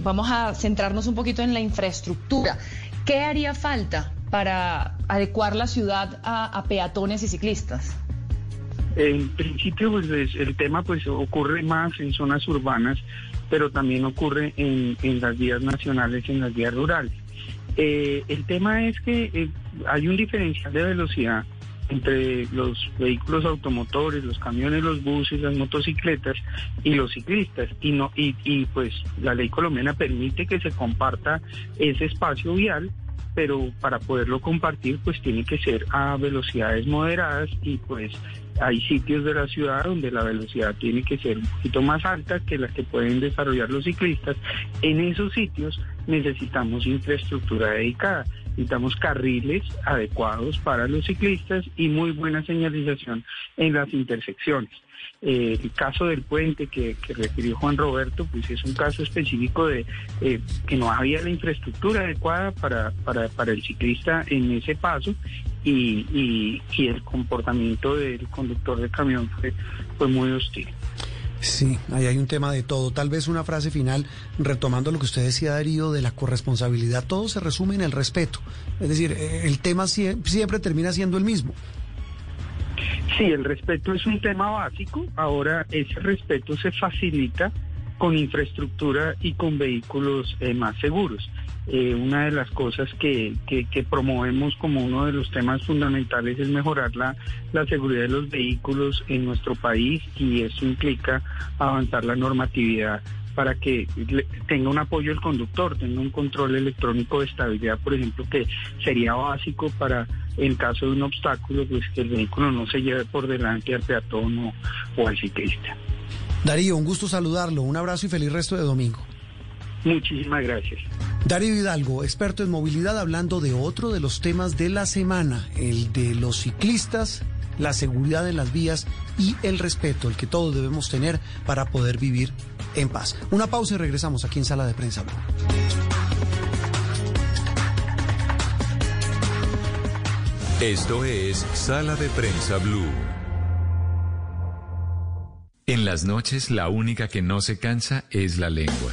vamos a centrarnos un poquito en la infraestructura. ¿Qué haría falta para adecuar la ciudad a, peatones y ciclistas? En principio, pues el tema pues ocurre más en zonas urbanas, pero también ocurre en, en las vías nacionales en las vías rurales. Eh, el tema es que eh, hay un diferencial de velocidad entre los vehículos automotores, los camiones, los buses, las motocicletas y los ciclistas. Y, no, y pues la ley colombiana permite que se comparta ese espacio vial pero para poderlo compartir pues tiene que ser a velocidades moderadas y pues hay sitios de la ciudad donde la velocidad tiene que ser un poquito más alta que la que pueden desarrollar los ciclistas. En esos sitios necesitamos infraestructura dedicada. necesitamos carriles adecuados para los ciclistas y muy buena señalización en las intersecciones. Eh, el caso del puente que, que, refirió Juan Roberto, pues es un caso específico de eh, que no había la infraestructura adecuada para, para, para el ciclista en ese paso y, y, el comportamiento del conductor del camión fue, fue muy hostil. Sí, ahí hay un tema de todo. Tal vez una frase final, retomando lo que usted decía, Darío, de la corresponsabilidad. Todo se resume en el respeto. Es decir, eh, el tema siempre termina siendo el mismo. Sí, el respeto es un tema básico. Ahora ese respeto se facilita con infraestructura y con vehículos eh, más seguros. Eh, una de las cosas que, que, que, promovemos como uno de los temas fundamentales es mejorar la, la seguridad de los vehículos en nuestro país y eso implica avanzar la normatividad para que tenga un apoyo el conductor, tenga un control electrónico de estabilidad, por ejemplo, que sería básico para en caso de un obstáculo, pues que el vehículo no se lleve por delante al peatón o, o al ciclista. Darío, un gusto saludarlo, un abrazo y feliz resto de domingo. Muchísimas gracias. Darío Hidalgo, experto en movilidad, hablando de otro de los temas de la semana, el de los ciclistas, la seguridad en las vías y el respeto, el que todos debemos tener para poder vivir en paz. Una pausa y regresamos aquí en Sala de Prensa Blue. Esto es Sala de Prensa Blue. En las noches la única que no se cansa es la lengua.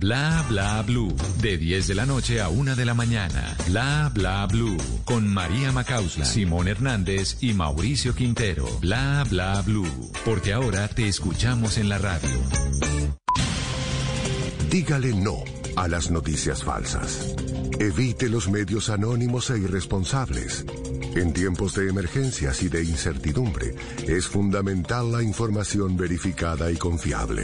Bla bla blue. De 10 de la noche a 1 de la mañana. Bla bla blue. Con María Macausla, Simón Hernández y Mauricio Quintero. Bla bla blue. Porque ahora te escuchamos en la radio. Dígale no a las noticias falsas. Evite los medios anónimos e irresponsables. En tiempos de emergencias y de incertidumbre, es fundamental la información verificada y confiable.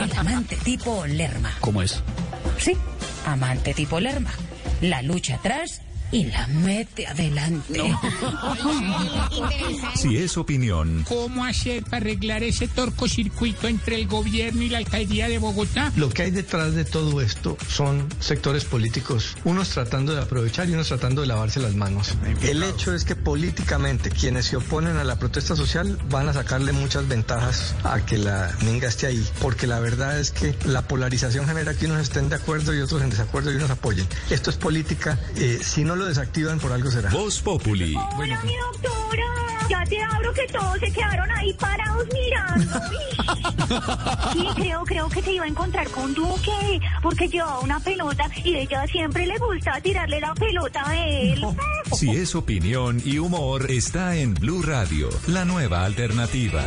el amante tipo Lerma. ¿Cómo es? Sí, amante tipo Lerma. La lucha atrás y la mete adelante. si es opinión, ¿Cómo hacer para arreglar ese torcocircuito entre el gobierno y la alcaldía de Bogotá? Lo que hay detrás de todo esto son sectores políticos, unos tratando de aprovechar y unos tratando de lavarse las manos. El hecho es que políticamente quienes se oponen a la protesta social van a sacarle muchas ventajas a que la minga esté ahí, porque la verdad es que la polarización genera que unos estén de acuerdo y otros en desacuerdo y unos apoyen. Esto es política, eh, si no lo desactivan por algo será. Voz Populi. Hola, mi doctora. Ya te abro que todos se quedaron ahí parados mirando. Sí, creo, creo que se iba a encontrar con Duque, porque llevaba una pelota y ella siempre le gusta tirarle la pelota a él. Si es opinión y humor, está en Blue Radio, la nueva alternativa.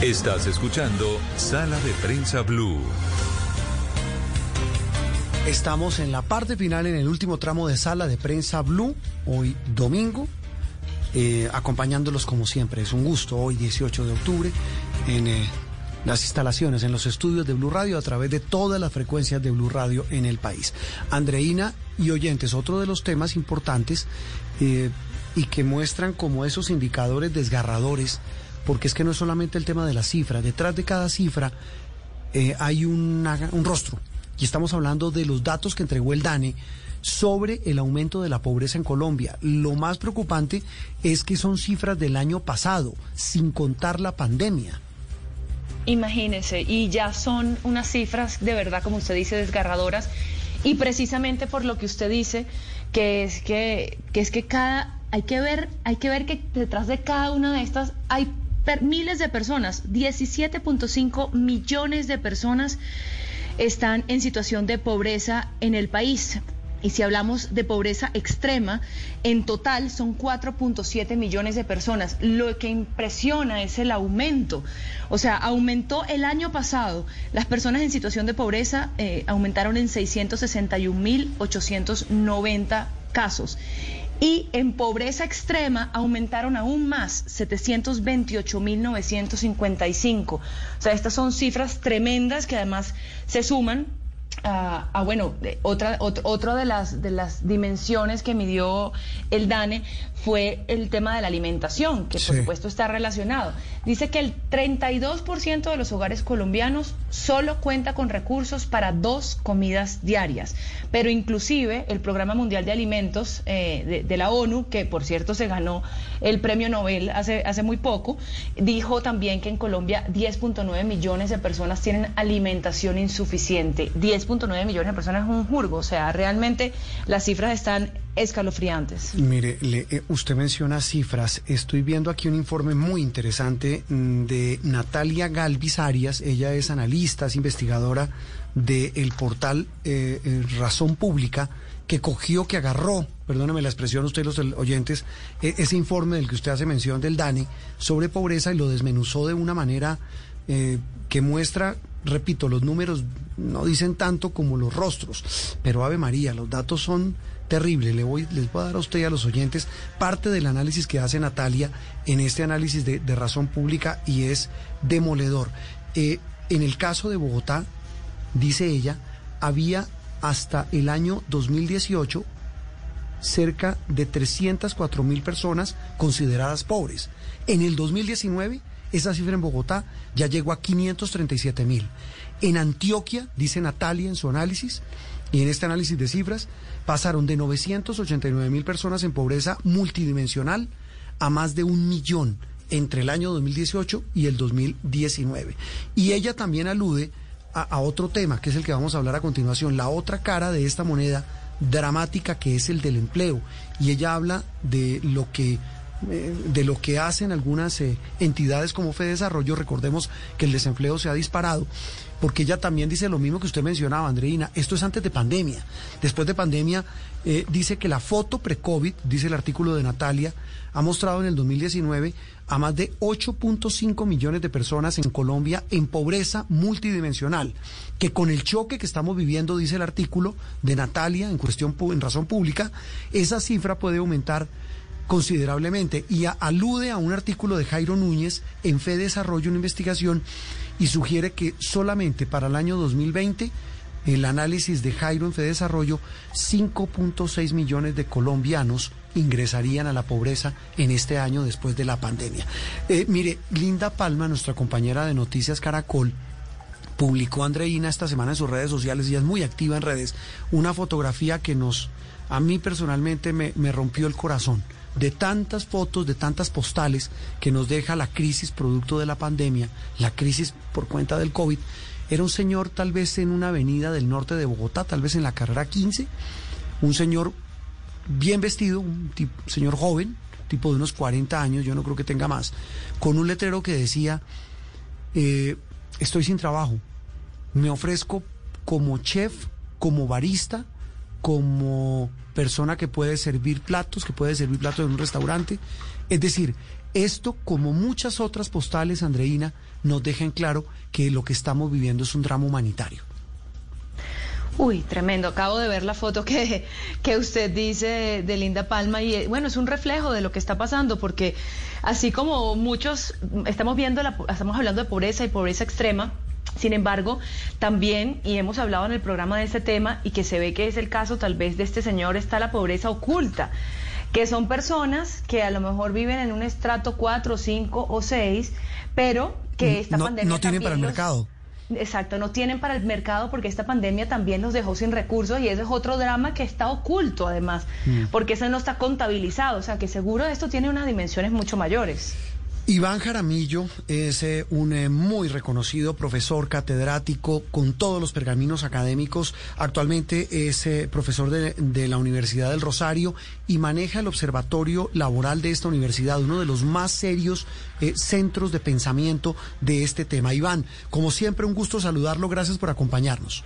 Estás escuchando Sala de Prensa Blue. Estamos en la parte final, en el último tramo de sala de prensa Blue, hoy domingo. eh, acompañándolos como siempre. Es un gusto hoy, 18 de octubre, en eh, las instalaciones, en los estudios de Blue Radio, a través de todas las frecuencias de Blue Radio en el país. Andreina y oyentes, otro de los temas importantes eh, y que muestran como esos indicadores desgarradores, porque es que no es solamente el tema de la cifra, detrás de cada cifra hay un rostro. Y estamos hablando de los datos que entregó el DANE sobre el aumento de la pobreza en Colombia. Lo más preocupante es que son cifras del año pasado, sin contar la pandemia. Imagínese, y ya son unas cifras de verdad, como usted dice, desgarradoras. Y precisamente por lo que usted dice, que es que, que es que cada, hay que ver, hay que ver que detrás de cada una de estas hay miles de personas, 17.5 millones de personas están en situación de pobreza en el país. Y si hablamos de pobreza extrema, en total son 4.7 millones de personas. Lo que impresiona es el aumento. O sea, aumentó el año pasado. Las personas en situación de pobreza eh, aumentaron en 661.890 casos. Y en pobreza extrema aumentaron aún más, 728.955. O sea, estas son cifras tremendas que además se suman a, a, bueno, otra, ot- otra de las, de las dimensiones que midió el DANE fue el tema de la alimentación, que por Sí. supuesto está relacionado. Dice que el 32% de los hogares colombianos solo cuenta con recursos para dos comidas diarias, pero inclusive el Programa Mundial de Alimentos eh, de, de la ONU, que por cierto se ganó el premio Nobel hace, hace muy poco, dijo también que en Colombia 10.9 millones de personas tienen alimentación insuficiente. 10.9 millones de personas es un jurgo, o sea, realmente las cifras están escalofriantes. Mire, le- eh, usted menciona cifras. Estoy viendo aquí un informe muy interesante mm, de Natalia Galvis Arias. Ella es analista, es investigadora del portal eh, eh, Razón Pública, que cogió, que agarró, perdóneme la expresión, usted los oyentes, eh, ese informe del que usted hace mención del DANE sobre pobreza y lo desmenuzó de una manera que muestra, repito, los números no dicen tanto como los rostros, pero Ave María, los datos son terribles. Le voy, les voy a dar a usted y a los oyentes parte del análisis que hace Natalia en este análisis de, de razón pública y es demoledor. Eh, en el caso de Bogotá, dice ella, había hasta el año 2018 cerca de 304 mil personas consideradas pobres. En el 2019, esa cifra en Bogotá ya llegó a 537 mil. En Antioquia, dice Natalia en su análisis, y en este análisis de cifras, pasaron de 989 mil personas en pobreza multidimensional a más de un millón entre el año 2018 y el 2019. Y ella también alude a, a otro tema, que es el que vamos a hablar a continuación, la otra cara de esta moneda dramática que es el del empleo. Y ella habla de lo que eh, de lo que hacen algunas eh, entidades como Fede Desarrollo. Recordemos que el desempleo se ha disparado, porque ella también dice lo mismo que usted mencionaba, Andreina. Esto es antes de pandemia. Después de pandemia, eh, dice que la foto pre-COVID, dice el artículo de Natalia, ha mostrado en el 2019 a más de 8.5 millones de personas en Colombia en pobreza multidimensional, que con el choque que estamos viviendo, dice el artículo de Natalia en cuestión en razón pública, esa cifra puede aumentar considerablemente y alude a un artículo de Jairo Núñez en Fe Desarrollo, una investigación, y sugiere que solamente para el año 2020 el análisis de Jairo en Desarrollo, 5.6 millones de colombianos ingresarían a la pobreza en este año después de la pandemia. Eh, mire, Linda Palma, nuestra compañera de Noticias Caracol, publicó Andreina esta semana en sus redes sociales, ella es muy activa en redes, una fotografía que nos, a mí personalmente me, me rompió el corazón, de tantas fotos, de tantas postales que nos deja la crisis producto de la pandemia, la crisis por cuenta del COVID. Era un señor tal vez en una avenida del norte de Bogotá, tal vez en la carrera 15, un señor bien vestido, un tipo- señor joven, tipo de unos 40 años, yo no creo que tenga más, con un letrero que decía, eh, estoy sin trabajo, me ofrezco como chef, como barista, como persona que puede servir platos, que puede servir platos en un restaurante. Es decir, esto, como muchas otras postales, Andreina, nos dejan claro que lo que estamos viviendo es un drama humanitario. Uy, tremendo. Acabo de ver la foto que, que usted dice de, Linda Palma y eh, bueno, es un reflejo de lo que está pasando porque así como muchos estamos viendo, la, estamos hablando de pobreza y pobreza extrema, sin embargo, también, y hemos hablado en el programa de este tema, y que se ve que es el caso tal vez de este señor, está la pobreza oculta, que son personas que a lo mejor viven en un estrato 4, 5 o 6, pero que esta no, pandemia... No tienen para el los- mercado. Exacto, no tienen para el mercado porque esta pandemia también los dejó sin recursos y ese es otro drama que está oculto además, Mm. porque ese no está contabilizado, o sea que seguro esto tiene unas dimensiones mucho mayores. Iván Jaramillo es eh, un eh, muy reconocido profesor catedrático con todos los pergaminos académicos. Actualmente es eh, profesor de, la Universidad del Rosario y maneja el observatorio laboral de esta universidad, uno de los más serios centros de pensamiento de este tema. Iván, como siempre, un gusto saludarlo. Gracias por acompañarnos.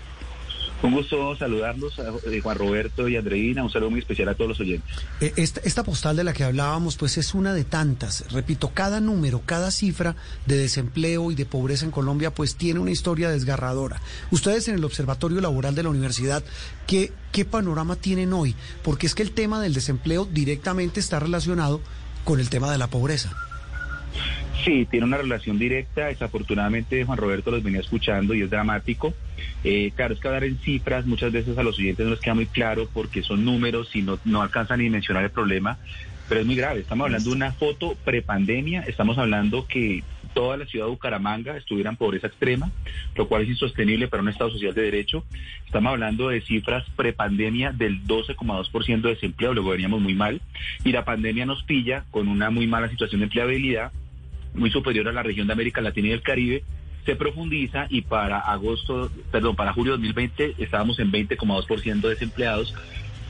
Un gusto saludarlos, a eh, Juan Roberto y Andreina. Un saludo muy especial a todos los oyentes. Eh, Esta, esta postal de la que hablábamos, pues es una de tantas. Repito, cada número, cada cifra de desempleo y de pobreza en Colombia, pues tiene una historia desgarradora. Ustedes en el Observatorio Laboral de la Universidad, ¿qué, qué panorama tienen hoy? Porque es que el tema del desempleo directamente está relacionado con el tema de la pobreza. Sí, tiene una relación directa. Desafortunadamente, Juan Roberto los venía escuchando y es dramático. Eh, claro, es que hablar en cifras muchas veces a los oyentes no les queda muy claro porque son números y no, no alcanzan ni dimensionar el problema. Pero es muy grave. Estamos hablando de una foto prepandemia. Estamos hablando que toda la ciudad de Bucaramanga estuviera en pobreza extrema, lo cual es insostenible para un Estado social de derecho. Estamos hablando de cifras prepandemia del 12,2% de desempleo, luego veníamos muy mal, y la pandemia nos pilla con una muy mala situación de empleabilidad, muy superior a la región de América Latina y el Caribe, se profundiza y para agosto, perdón, para julio de 2020 estábamos en 20,2% de desempleados,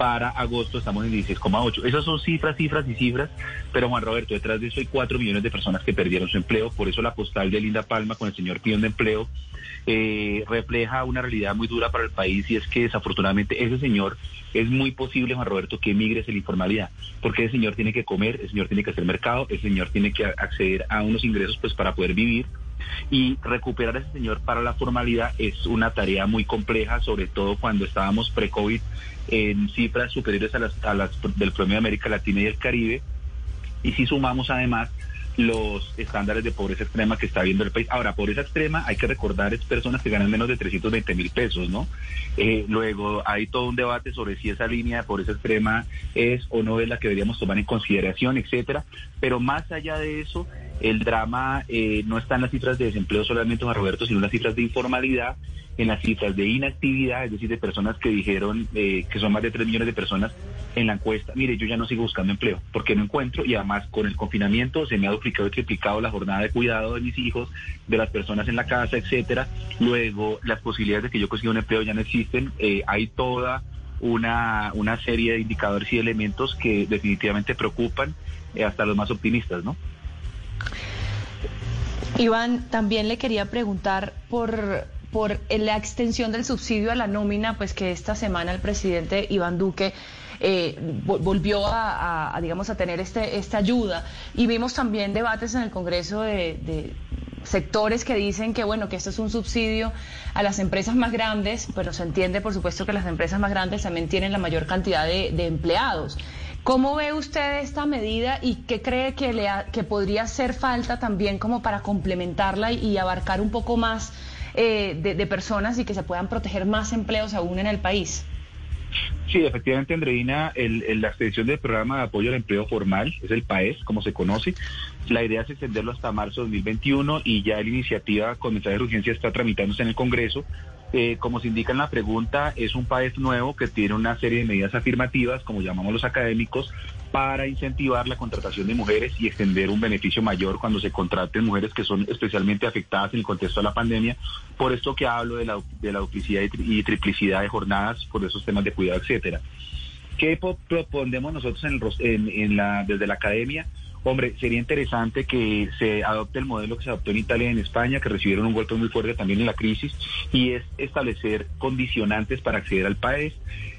para agosto estamos en 16,8. Esas son cifras, cifras y cifras, pero Juan Roberto, detrás de eso hay 4 millones de personas que perdieron su empleo, por eso la postal de Linda Palma con el señor pidiendo empleo eh, refleja una realidad muy dura para el país y es que desafortunadamente ese señor es muy posible, Juan Roberto, que emigre hacia la informalidad, porque ese señor tiene que comer, ese señor tiene que hacer mercado, ese señor tiene que acceder a unos ingresos pues para poder vivir y recuperar a ese señor para la formalidad es una tarea muy compleja, sobre todo cuando estábamos pre-COVID en cifras superiores a las, a las del promedio de América Latina y el Caribe y si sumamos además los estándares de pobreza extrema que está viendo el país. Ahora, pobreza extrema, hay que recordar, es personas que ganan menos de 320 mil pesos, ¿no? Eh, luego, hay todo un debate sobre si esa línea de pobreza extrema es o no es la que deberíamos tomar en consideración, etcétera. Pero más allá de eso, el drama eh, no está en las cifras de desempleo solamente, Juan Roberto, sino en las cifras de informalidad, en las cifras de inactividad, es decir, de personas que dijeron eh, que son más de 3 millones de personas en la encuesta, mire, yo ya no sigo buscando empleo porque no encuentro y además con el confinamiento se me ha duplicado y triplicado la jornada de cuidado de mis hijos, de las personas en la casa, etcétera. Luego, las posibilidades de que yo consiga un empleo ya no existen. Eh, hay toda una, una serie de indicadores y elementos que definitivamente preocupan eh, hasta los más optimistas, ¿no? Iván, también le quería preguntar por, por la extensión del subsidio a la nómina, pues que esta semana el presidente Iván Duque eh, vol- volvió a, digamos, a tener este, esta ayuda. Y vimos también debates en el Congreso de, de sectores que dicen que, bueno, que esto es un subsidio a las empresas más grandes, pero se entiende, por supuesto, que las empresas más grandes también tienen la mayor cantidad de, de empleados. ¿Cómo ve usted esta medida y qué cree que, le ha- que podría hacer falta también como para complementarla y, abarcar un poco más eh, de, personas y que se puedan proteger más empleos aún en el país? Sí, efectivamente, Andreina, el- la extensión del programa de apoyo al empleo formal, es el PAES, como se conoce. La idea es extenderlo hasta marzo de 2021 y ya la iniciativa con mensaje de urgencia está tramitándose en el Congreso. Eh, como se indica en la pregunta, es un PAES nuevo que tiene una serie de medidas afirmativas, como llamamos los académicos, para incentivar la contratación de mujeres y extender un beneficio mayor cuando se contraten mujeres que son especialmente afectadas en el contexto de la pandemia. Por esto que hablo de la, de la duplicidad y, tri- y triplicidad de jornadas, por esos temas de cuidado, etcétera. ¿Qué po- proponemos nosotros en en- en la, desde la academia? Hombre, sería interesante que se adopte el modelo que se adoptó en Italia y en España, que recibieron un golpe muy fuerte también en la crisis, y es establecer condicionantes para acceder al país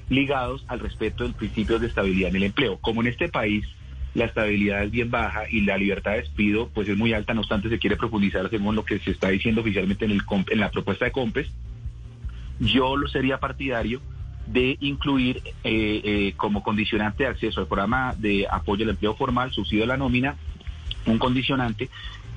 ligados al respeto del principio de estabilidad en el empleo. Como en este país la estabilidad es bien baja y la libertad de despido pues es muy alta, no obstante se quiere profundizar según lo que se está diciendo oficialmente en, el, en la propuesta de COMPES, yo lo sería partidario de incluir eh, eh, como condicionante de acceso al programa de apoyo al empleo formal, subsidio a la nómina, un condicionante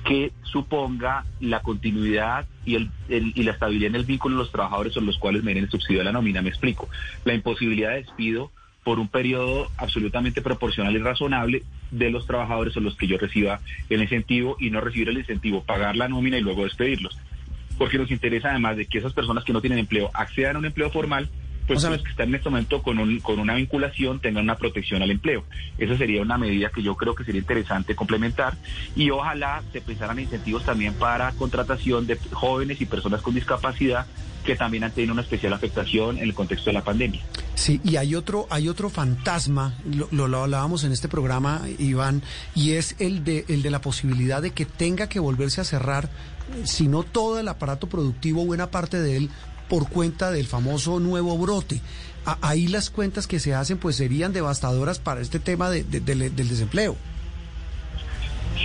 que suponga la continuidad y, el, y la estabilidad en el vínculo de los trabajadores sobre los cuales me den el subsidio a la nómina. Me explico. La imposibilidad de despido por un periodo absolutamente proporcional y razonable de los trabajadores son los que yo reciba el incentivo y no recibir el incentivo, pagar la nómina y luego despedirlos. Porque nos interesa además de que esas personas que no tienen empleo accedan a un empleo formal pues los que están en este momento con, un, con una vinculación tengan una protección al empleo. Esa sería una medida que yo creo que sería interesante complementar y ojalá se pensaran incentivos también para contratación de jóvenes y personas con discapacidad que también han tenido una especial afectación en el contexto de la pandemia. Sí, y hay otro, hay otro fantasma, lo, lo, hablábamos en este programa, Iván, y es el de, el de la posibilidad de que tenga que volverse a cerrar, si no todo el aparato productivo, buena parte de él, por cuenta del famoso nuevo brote. ahí las cuentas que se hacen pues serían devastadoras para este tema de, del desempleo.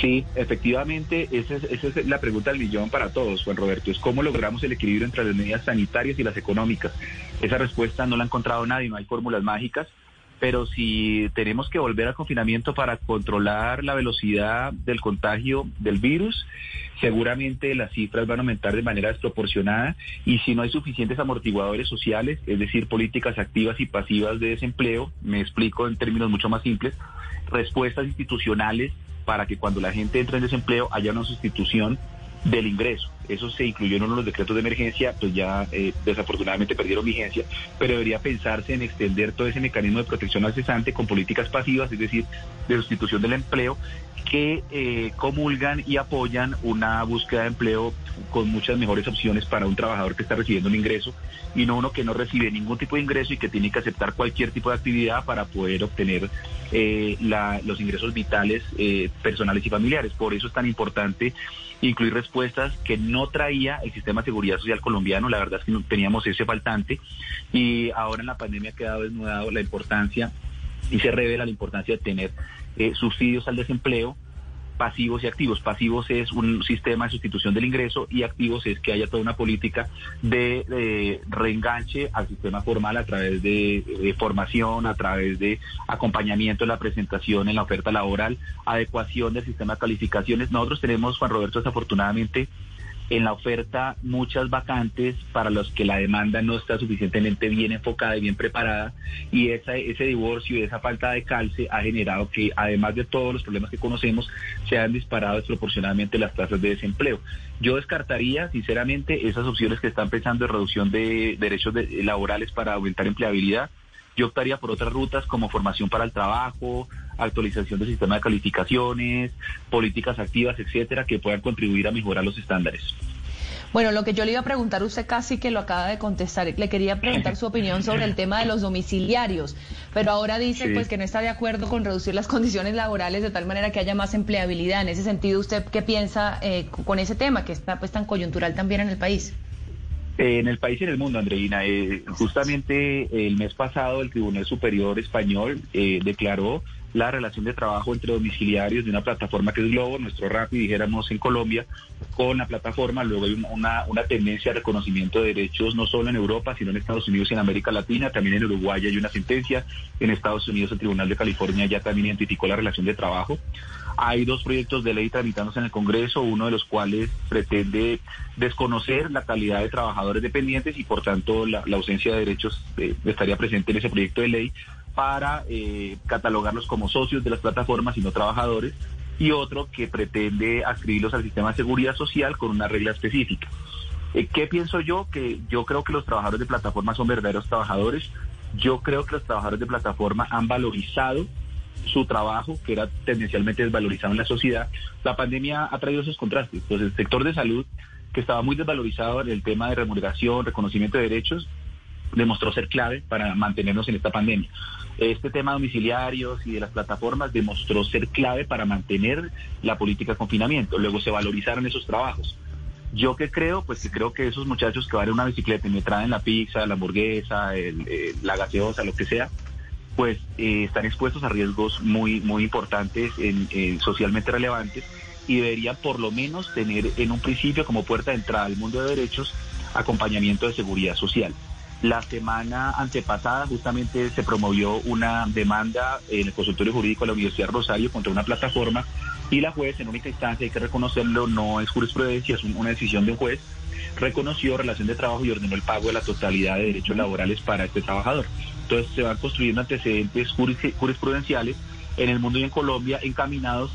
Sí, efectivamente, esa es, esa es, la pregunta del millón para todos, Juan Roberto, es cómo logramos el equilibrio entre las medidas sanitarias y las económicas. Esa respuesta no la ha encontrado nadie, no hay fórmulas mágicas, pero si tenemos que volver al confinamiento para controlar la velocidad del contagio del virus, seguramente las cifras van a aumentar de manera desproporcionada y si no hay suficientes amortiguadores sociales, es decir, políticas activas y pasivas de desempleo, me explico en términos mucho más simples, respuestas institucionales para que cuando la gente entre en desempleo haya una sustitución del ingreso. Eso se incluyó en uno de los decretos de emergencia, pues ya eh, desafortunadamente perdieron vigencia, pero debería pensarse en extender todo ese mecanismo de protección al cesante con políticas pasivas, es decir, de sustitución del empleo, que eh, comulgan y apoyan una búsqueda de empleo con muchas mejores opciones para un trabajador que está recibiendo un ingreso y no uno que no recibe ningún tipo de ingreso y que tiene que aceptar cualquier tipo de actividad para poder obtener eh, los ingresos vitales personales y familiares. Por eso es tan importante incluir respuestas que no traía el sistema de seguridad social colombiano. La verdad es que no teníamos ese faltante y ahora en la pandemia ha quedado desnudado la importancia y se revela la importancia de tener eh, subsidios al desempleo pasivos y activos. Pasivos es un sistema de sustitución del ingreso y activos es que haya toda una política de, reenganche al sistema formal a través de, formación, a través de acompañamiento en la presentación, en la oferta laboral, adecuación del sistema de calificaciones. Nosotros tenemos, Juan Roberto, desafortunadamente, en la oferta muchas vacantes para los que la demanda no está suficientemente bien enfocada y bien preparada y ese divorcio y esa falta de calce ha generado que además de todos los problemas que conocemos se han disparado desproporcionadamente las tasas de desempleo. Yo descartaría sinceramente esas opciones que están pensando en reducción de derechos laborales para aumentar empleabilidad yo optaría por otras rutas como formación para el trabajo, actualización del sistema de calificaciones, políticas activas, etcétera, que puedan contribuir a mejorar los estándares. Bueno, lo que yo le iba a preguntar, usted casi que lo acaba de contestar. Le quería preguntar su opinión sobre el tema de los domiciliarios, pero ahora dice pues que no está de acuerdo con reducir las condiciones laborales de tal manera que haya más empleabilidad. En ese sentido, ¿usted qué piensa eh, con ese tema que está pues tan coyuntural también en el país? Eh, en el país y en el mundo, Andreina. Eh, justamente el mes pasado el Tribunal Superior Español eh, declaró la relación de trabajo entre domiciliarios de una plataforma que es Globo, nuestro RAPI, dijéramos en Colombia, con la plataforma. Luego hay una, una tendencia de reconocimiento de derechos no solo en Europa, sino en Estados Unidos y en América Latina. También en Uruguay hay una sentencia. En Estados Unidos el Tribunal de California ya también identificó la relación de trabajo. Hay dos proyectos de ley tramitándose en el Congreso, uno de los cuales pretende desconocer la calidad de trabajadores dependientes y por tanto la, ausencia de derechos eh, estaría presente en ese proyecto de ley para eh, catalogarlos como socios de las plataformas y no trabajadores y otro que pretende adscribirlos al sistema de seguridad social con una regla específica. Eh, ¿Qué pienso yo? Que yo creo que los trabajadores de plataforma son verdaderos trabajadores. Yo creo que los trabajadores de plataforma han valorizado su trabajo, que era tendencialmente desvalorizado en la sociedad, la pandemia ha traído esos contrastes. Entonces, el sector de salud, que estaba muy desvalorizado en el tema de remuneración, reconocimiento de derechos, demostró ser clave para mantenernos en esta pandemia. Este tema de domiciliarios y de las plataformas demostró ser clave para mantener la política de confinamiento. Luego se valorizaron esos trabajos. Yo que creo, pues que creo que esos muchachos que van en una bicicleta y me traen la pizza, la hamburguesa, la gaseosa, lo que sea, pues eh, están expuestos a riesgos muy, muy importantes, en, socialmente relevantes, y deberían por lo menos tener en un principio como puerta de entrada al mundo de derechos acompañamiento de seguridad social. La semana antepasada justamente se promovió una demanda en el consultorio jurídico de la Universidad Rosario contra una plataforma y la juez en única instancia, hay que reconocerlo, no es jurisprudencia, es un- una decisión de un juez, reconoció relación de trabajo y ordenó el pago de la totalidad de derechos laborales para este trabajador. Entonces se van construyendo antecedentes juris- jurisprudenciales en el mundo y en Colombia encaminados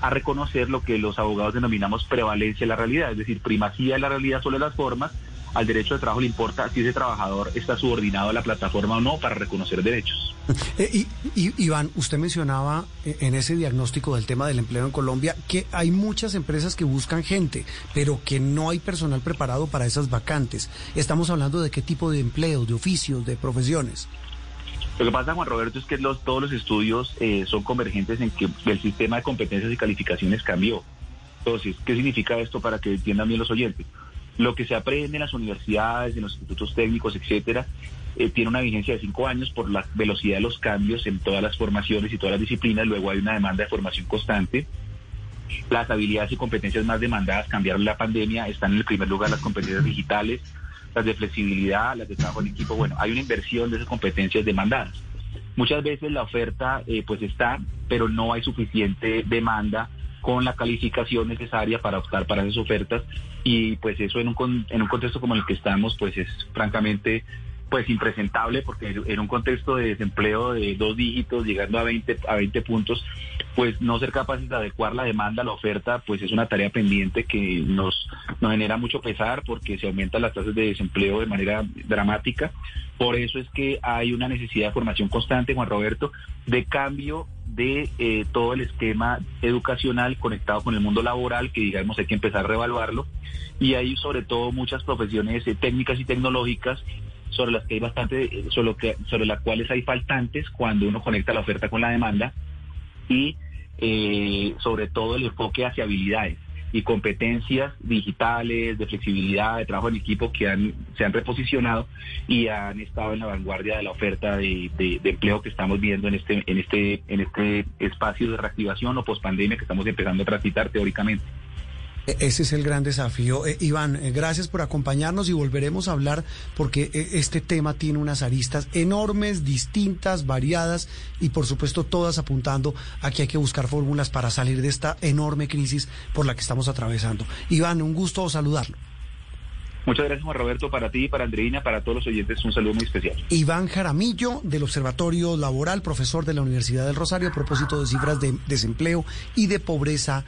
a reconocer lo que los abogados denominamos prevalencia de la realidad, es decir, primacía de la realidad sobre las formas. Al derecho de trabajo le importa si ese trabajador está subordinado a la plataforma o no para reconocer derechos. Eh, y, y- Iván, usted mencionaba eh, en ese diagnóstico del tema del empleo en Colombia que hay muchas empresas que buscan gente, pero que no hay personal preparado para esas vacantes. Estamos hablando de qué tipo de empleos, de oficios, de profesiones. Lo que pasa, Juan Roberto, es que los, todos los estudios eh, son convergentes en que el sistema de competencias y calificaciones cambió. Entonces, ¿qué significa esto para que entiendan bien los oyentes? Lo que se aprende en las universidades, en los institutos técnicos, etcétera, eh, tiene una vigencia de cinco años por la velocidad de los cambios en todas las formaciones y todas las disciplinas. Luego hay una demanda de formación constante. Las habilidades y competencias más demandadas cambiaron la pandemia. Están en el primer lugar las competencias digitales, las de flexibilidad, las de trabajo en equipo. Bueno, hay una inversión de esas competencias demandadas. Muchas veces la oferta eh, pues está, pero no hay suficiente demanda con la calificación necesaria para optar para esas ofertas. Y pues eso en un, en un contexto como el que estamos pues es francamente pues impresentable porque en un contexto de desempleo de dos dígitos llegando a 20 a 20 puntos pues no ser capaces de adecuar la demanda a la oferta pues es una tarea pendiente que nos nos genera mucho pesar porque se aumentan las tasas de desempleo de manera dramática. Por eso es que hay una necesidad de formación constante Juan Roberto de cambio de eh, todo el esquema educacional conectado con el mundo laboral que digamos hay que empezar a reevaluarlo. Y hay sobre todo muchas profesiones eh, técnicas y tecnológicas sobre las que hay bastante, eh, sobre, lo que, sobre las cuales hay faltantes cuando uno conecta la oferta con la demanda y eh, sobre todo el enfoque hacia habilidades y competencias digitales, de flexibilidad, de trabajo en equipo que han, se han reposicionado y han estado en la vanguardia de la oferta de, empleo que estamos viendo en este, en este, en este espacio de reactivación o pospandemia que estamos empezando a transitar teóricamente. E- Ese es el gran desafío. Eh, Iván, eh, gracias por acompañarnos y volveremos a hablar porque eh, este tema tiene unas aristas enormes, distintas, variadas y por supuesto todas apuntando a que hay que buscar fórmulas para salir de esta enorme crisis por la que estamos atravesando. Iván, un gusto saludarlo. Muchas gracias Juan Roberto, para ti, para Andreina, para todos los oyentes, un saludo muy especial. Iván Jaramillo, del Observatorio Laboral, profesor de la Universidad del Rosario, a propósito de cifras de desempleo y de pobreza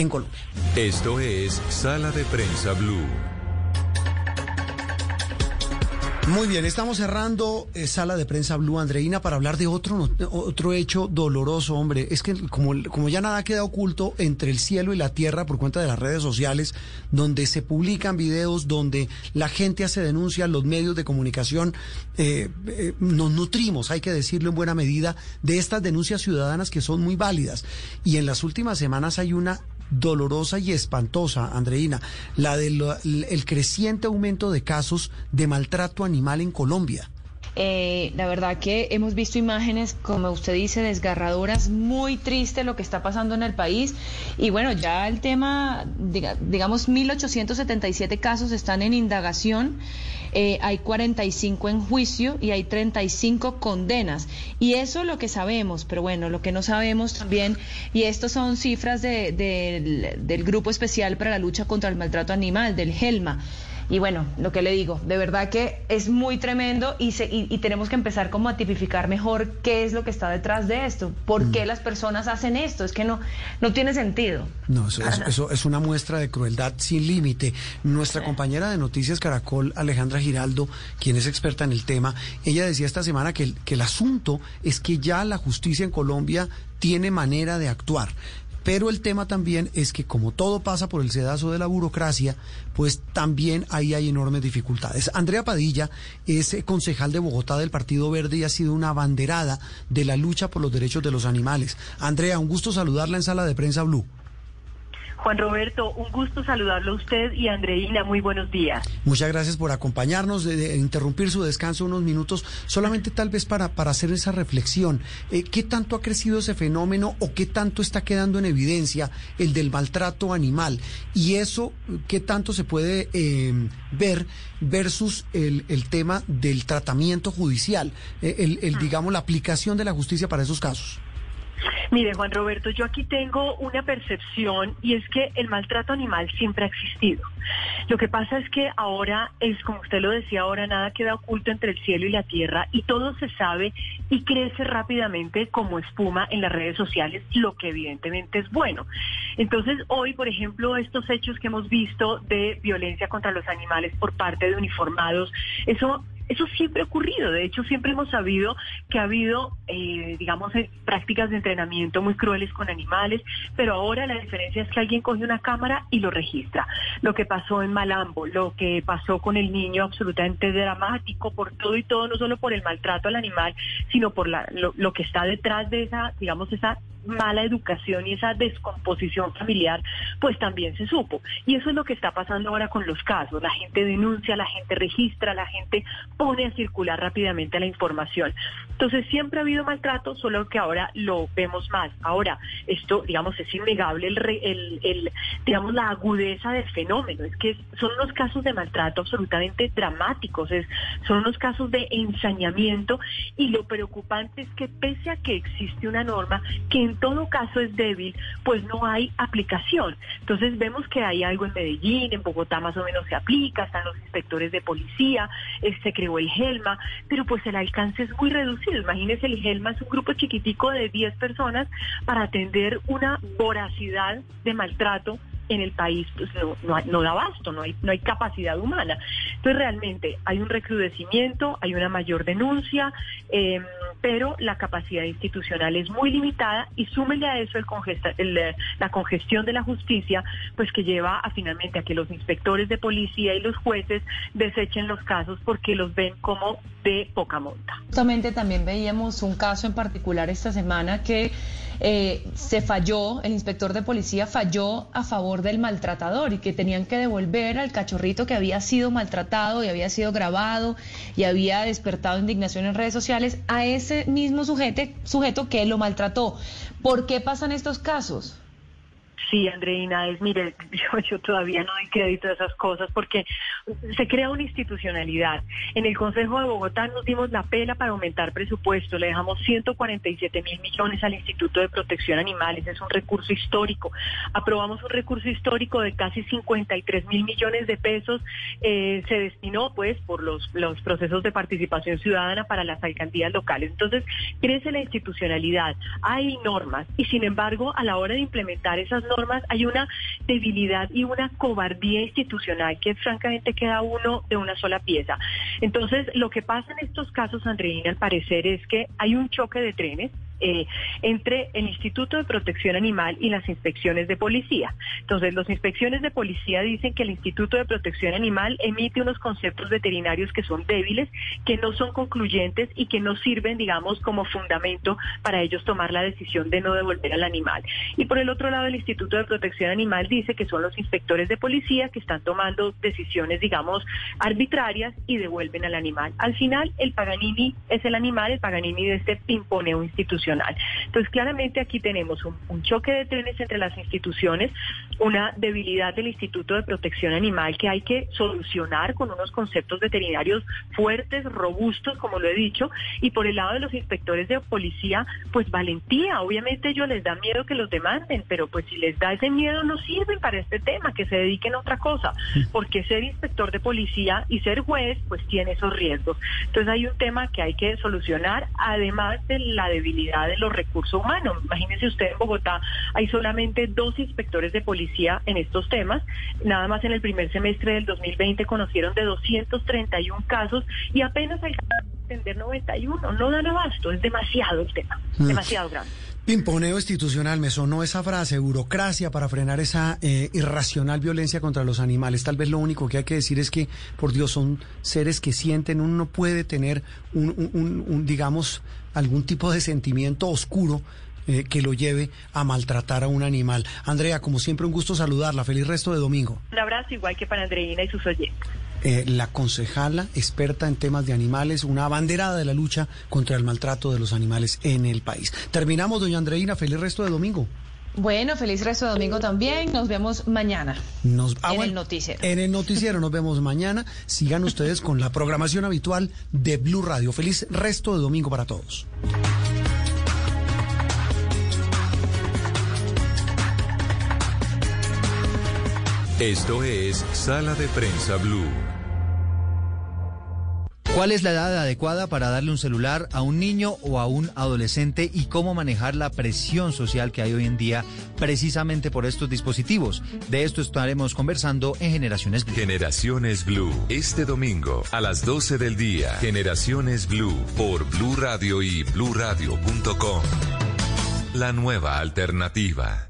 en Colombia. Esto es Sala de Prensa Blue. Muy bien, estamos cerrando eh, sala de prensa Blue Andreina para hablar de otro otro hecho doloroso, hombre. Es que como, como ya nada queda oculto entre el cielo y la tierra por cuenta de las redes sociales, donde se publican videos, donde la gente hace denuncias, los medios de comunicación eh, eh, nos nutrimos, hay que decirlo en buena medida, de estas denuncias ciudadanas que son muy válidas. Y en las últimas semanas hay una dolorosa y espantosa, Andreina, la del el creciente aumento de casos de maltrato animal en Colombia. Eh, la verdad que hemos visto imágenes, como usted dice, desgarradoras, muy triste lo que está pasando en el país. Y bueno, ya el tema, diga- digamos, 1.877 casos están en indagación, eh, hay 45 en juicio y hay 35 condenas. Y eso es lo que sabemos, pero bueno, lo que no sabemos también, y estas son cifras de- del- del Grupo Especial para la Lucha contra el Maltrato Animal, del GELMA. Y bueno, lo que le digo, de verdad que es muy tremendo y, se- y, y tenemos que empezar como a tipificar mejor qué es lo que está detrás de esto, por qué las personas hacen esto, es que no, no tiene sentido. No, eso, es- eso es una muestra de crueldad sin límite. Nuestra compañera de Noticias Caracol, Alejandra Giraldo, quien es experta en el tema, ella decía esta semana que el, que el asunto es que ya la justicia en Colombia tiene manera de actuar. Pero el tema también es que como todo pasa por el sedazo de la burocracia, pues también ahí hay enormes dificultades. Andrea Padilla es eh, concejal de Bogotá del Partido Verde y ha sido una banderada de la lucha por los derechos de los animales. Andrea, un gusto saludarla en sala de prensa Blue. Juan Roberto, un gusto saludarlo a usted y a Andreina. Muy buenos días. Muchas gracias por acompañarnos, de, de interrumpir su descanso unos minutos, solamente tal vez para, para hacer esa reflexión. Eh, ¿Qué tanto ha crecido ese fenómeno o qué tanto está quedando en evidencia el del maltrato animal? Y eso, ¿qué tanto se puede eh, ver versus el, el, tema del tratamiento judicial, eh, el, el, digamos, la aplicación de la justicia para esos casos? Mire, Juan Roberto, yo aquí tengo una percepción y es que el maltrato animal siempre ha existido. Lo que pasa es que ahora es, como usted lo decía, ahora nada queda oculto entre el cielo y la tierra y todo se sabe y crece rápidamente como espuma en las redes sociales, lo que evidentemente es bueno. Entonces, hoy, por ejemplo, estos hechos que hemos visto de violencia contra los animales por parte de uniformados, eso eso siempre ha ocurrido. De hecho, siempre hemos sabido que ha habido, eh, digamos, eh, prácticas de entrenamiento muy crueles con animales, pero ahora la diferencia es que alguien coge una cámara y lo registra. Lo que pasó en Malambo, lo que pasó con el niño absolutamente dramático por todo y todo, no solo por el maltrato al animal, sino por la, lo, lo que está detrás de esa, digamos, esa mala educación y esa descomposición familiar, pues también se supo. Y eso es lo que está pasando ahora con los casos. La gente denuncia, la gente registra, la gente pone a circular rápidamente la información. Entonces siempre ha habido maltrato, solo que ahora lo vemos más. Ahora, esto, digamos, es innegable el, el, el digamos, la agudeza del fenómeno. Es que son unos casos de maltrato absolutamente dramáticos, es, son unos casos de ensañamiento y lo preocupante es que pese a que existe una norma que en todo caso es débil, pues no hay aplicación. Entonces vemos que hay algo en Medellín, en Bogotá más o menos se aplica, están los inspectores de policía, eh, se creó el GELMA, pero pues el alcance es muy reducido. Imagínense, el GELMA es un grupo chiquitico de 10 personas para atender una voracidad de maltrato en el país pues no, no, da abasto, no hay, no hay capacidad humana. Entonces realmente hay un recrudecimiento, hay una mayor denuncia, eh, pero la capacidad institucional es muy limitada y súmele a eso el congesta, el, la congestión de la justicia, pues que lleva a finalmente a que los inspectores de policía y los jueces desechen los casos porque los ven como de poca monta. Justamente también veíamos un caso en particular esta semana que eh, se falló, el inspector de policía falló a favor del maltratador y que tenían que devolver al cachorrito que había sido maltratado y había sido grabado y había despertado indignación en redes sociales a ese mismo sujeto, sujeto que lo maltrató. ¿Por qué pasan estos casos? Sí, Andreina, es, mire, yo, todavía no doy crédito a esas cosas porque se crea una institucionalidad. En el Consejo de Bogotá nos dimos la pela para aumentar presupuesto, le dejamos 147 mil millones al Instituto de Protección Animales, es un recurso histórico. Aprobamos un recurso histórico de casi 53 mil millones de pesos, eh, se destinó pues por los, los procesos de participación ciudadana para las alcaldías locales. Entonces, crece la institucionalidad, hay normas y sin embargo, a la hora de implementar esas normas, hay una debilidad y una cobardía institucional que francamente queda uno de una sola pieza. Entonces, lo que pasa en estos casos, Andreina, al parecer es que hay un choque de trenes eh, entre el Instituto de Protección Animal y las inspecciones de policía. Entonces, las inspecciones de policía dicen que el Instituto de Protección Animal emite unos conceptos veterinarios que son débiles, que no son concluyentes y que no sirven, digamos, como fundamento para ellos tomar la decisión de no devolver al animal. Y por el otro lado, el Instituto de Protección Animal dice que son los inspectores de policía que están tomando decisiones, digamos, arbitrarias y devuelven al animal. Al final, el Paganini es el animal, el Paganini de este imponeo institucional. Entonces, claramente aquí tenemos un, un, choque de trenes entre las instituciones, una debilidad del Instituto de Protección Animal que hay que solucionar con unos conceptos veterinarios fuertes, robustos, como lo he dicho, y por el lado de los inspectores de policía, pues valentía. Obviamente ellos les da miedo que los demanden, pero pues si les da ese miedo no sirven para este tema, que se dediquen a otra cosa, porque ser inspector de policía y ser juez, pues tiene esos riesgos. Entonces hay un tema que hay que solucionar, además de la debilidad de los recursos humanos. Imagínense usted en Bogotá hay solamente dos inspectores de policía en estos temas. Nada más en el primer semestre del 2020 conocieron de 231 casos y apenas alcanzaron a atender 91. No dan abasto, es demasiado el tema, mm. demasiado grande. Pimponeo institucional, me sonó esa frase, burocracia para frenar esa eh, irracional violencia contra los animales. Tal vez lo único que hay que decir es que, por Dios, son seres que sienten, uno no puede tener un, un, un digamos, algún tipo de sentimiento oscuro eh, que lo lleve a maltratar a un animal. Andrea, como siempre, un gusto saludarla. Feliz resto de domingo. Un abrazo igual que para Andreina y sus oyentes. Eh, la concejala, experta en temas de animales, una abanderada de la lucha contra el maltrato de los animales en el país. Terminamos, doña Andreina. Feliz resto de domingo. Bueno, feliz resto de domingo también. Nos vemos mañana Nos, ah, en bueno, el noticiero. En el noticiero nos vemos mañana. Sigan ustedes con la programación habitual de Blue Radio. Feliz resto de domingo para todos. Esto es Sala de Prensa Blue. ¿Cuál es la edad adecuada para darle un celular a un niño o a un adolescente y cómo manejar la presión social que hay hoy en día precisamente por estos dispositivos? De esto estaremos conversando en Generaciones Blue. Generaciones Blue. Este domingo a las 12 del día. Generaciones Blue por Blue Radio y bluradio.com. La nueva alternativa.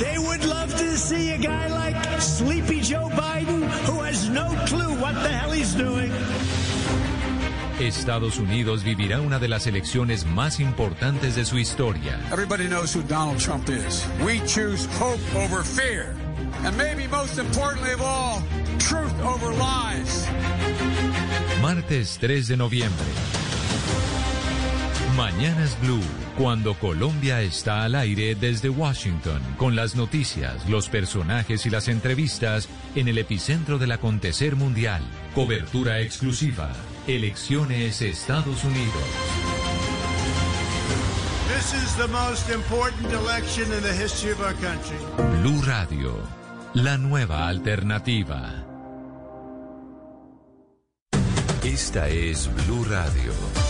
They would love to see a guy like Sleepy Joe Biden who has no clue what the hell he's doing. Estados Unidos vivirá una de las elecciones más importantes de su historia. Everybody knows who Donald Trump is. We choose hope over fear. And maybe most importantly of all, truth over lies. Martes 3 de noviembre. Mañanas Blue, cuando Colombia está al aire desde Washington, con las noticias, los personajes y las entrevistas en el epicentro del acontecer mundial. Cobertura exclusiva. Elecciones Estados Unidos. This is the most important election in the history of our country. Blue Radio, la nueva alternativa. Esta es Blue Radio.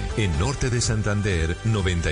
En norte de Santander, 90.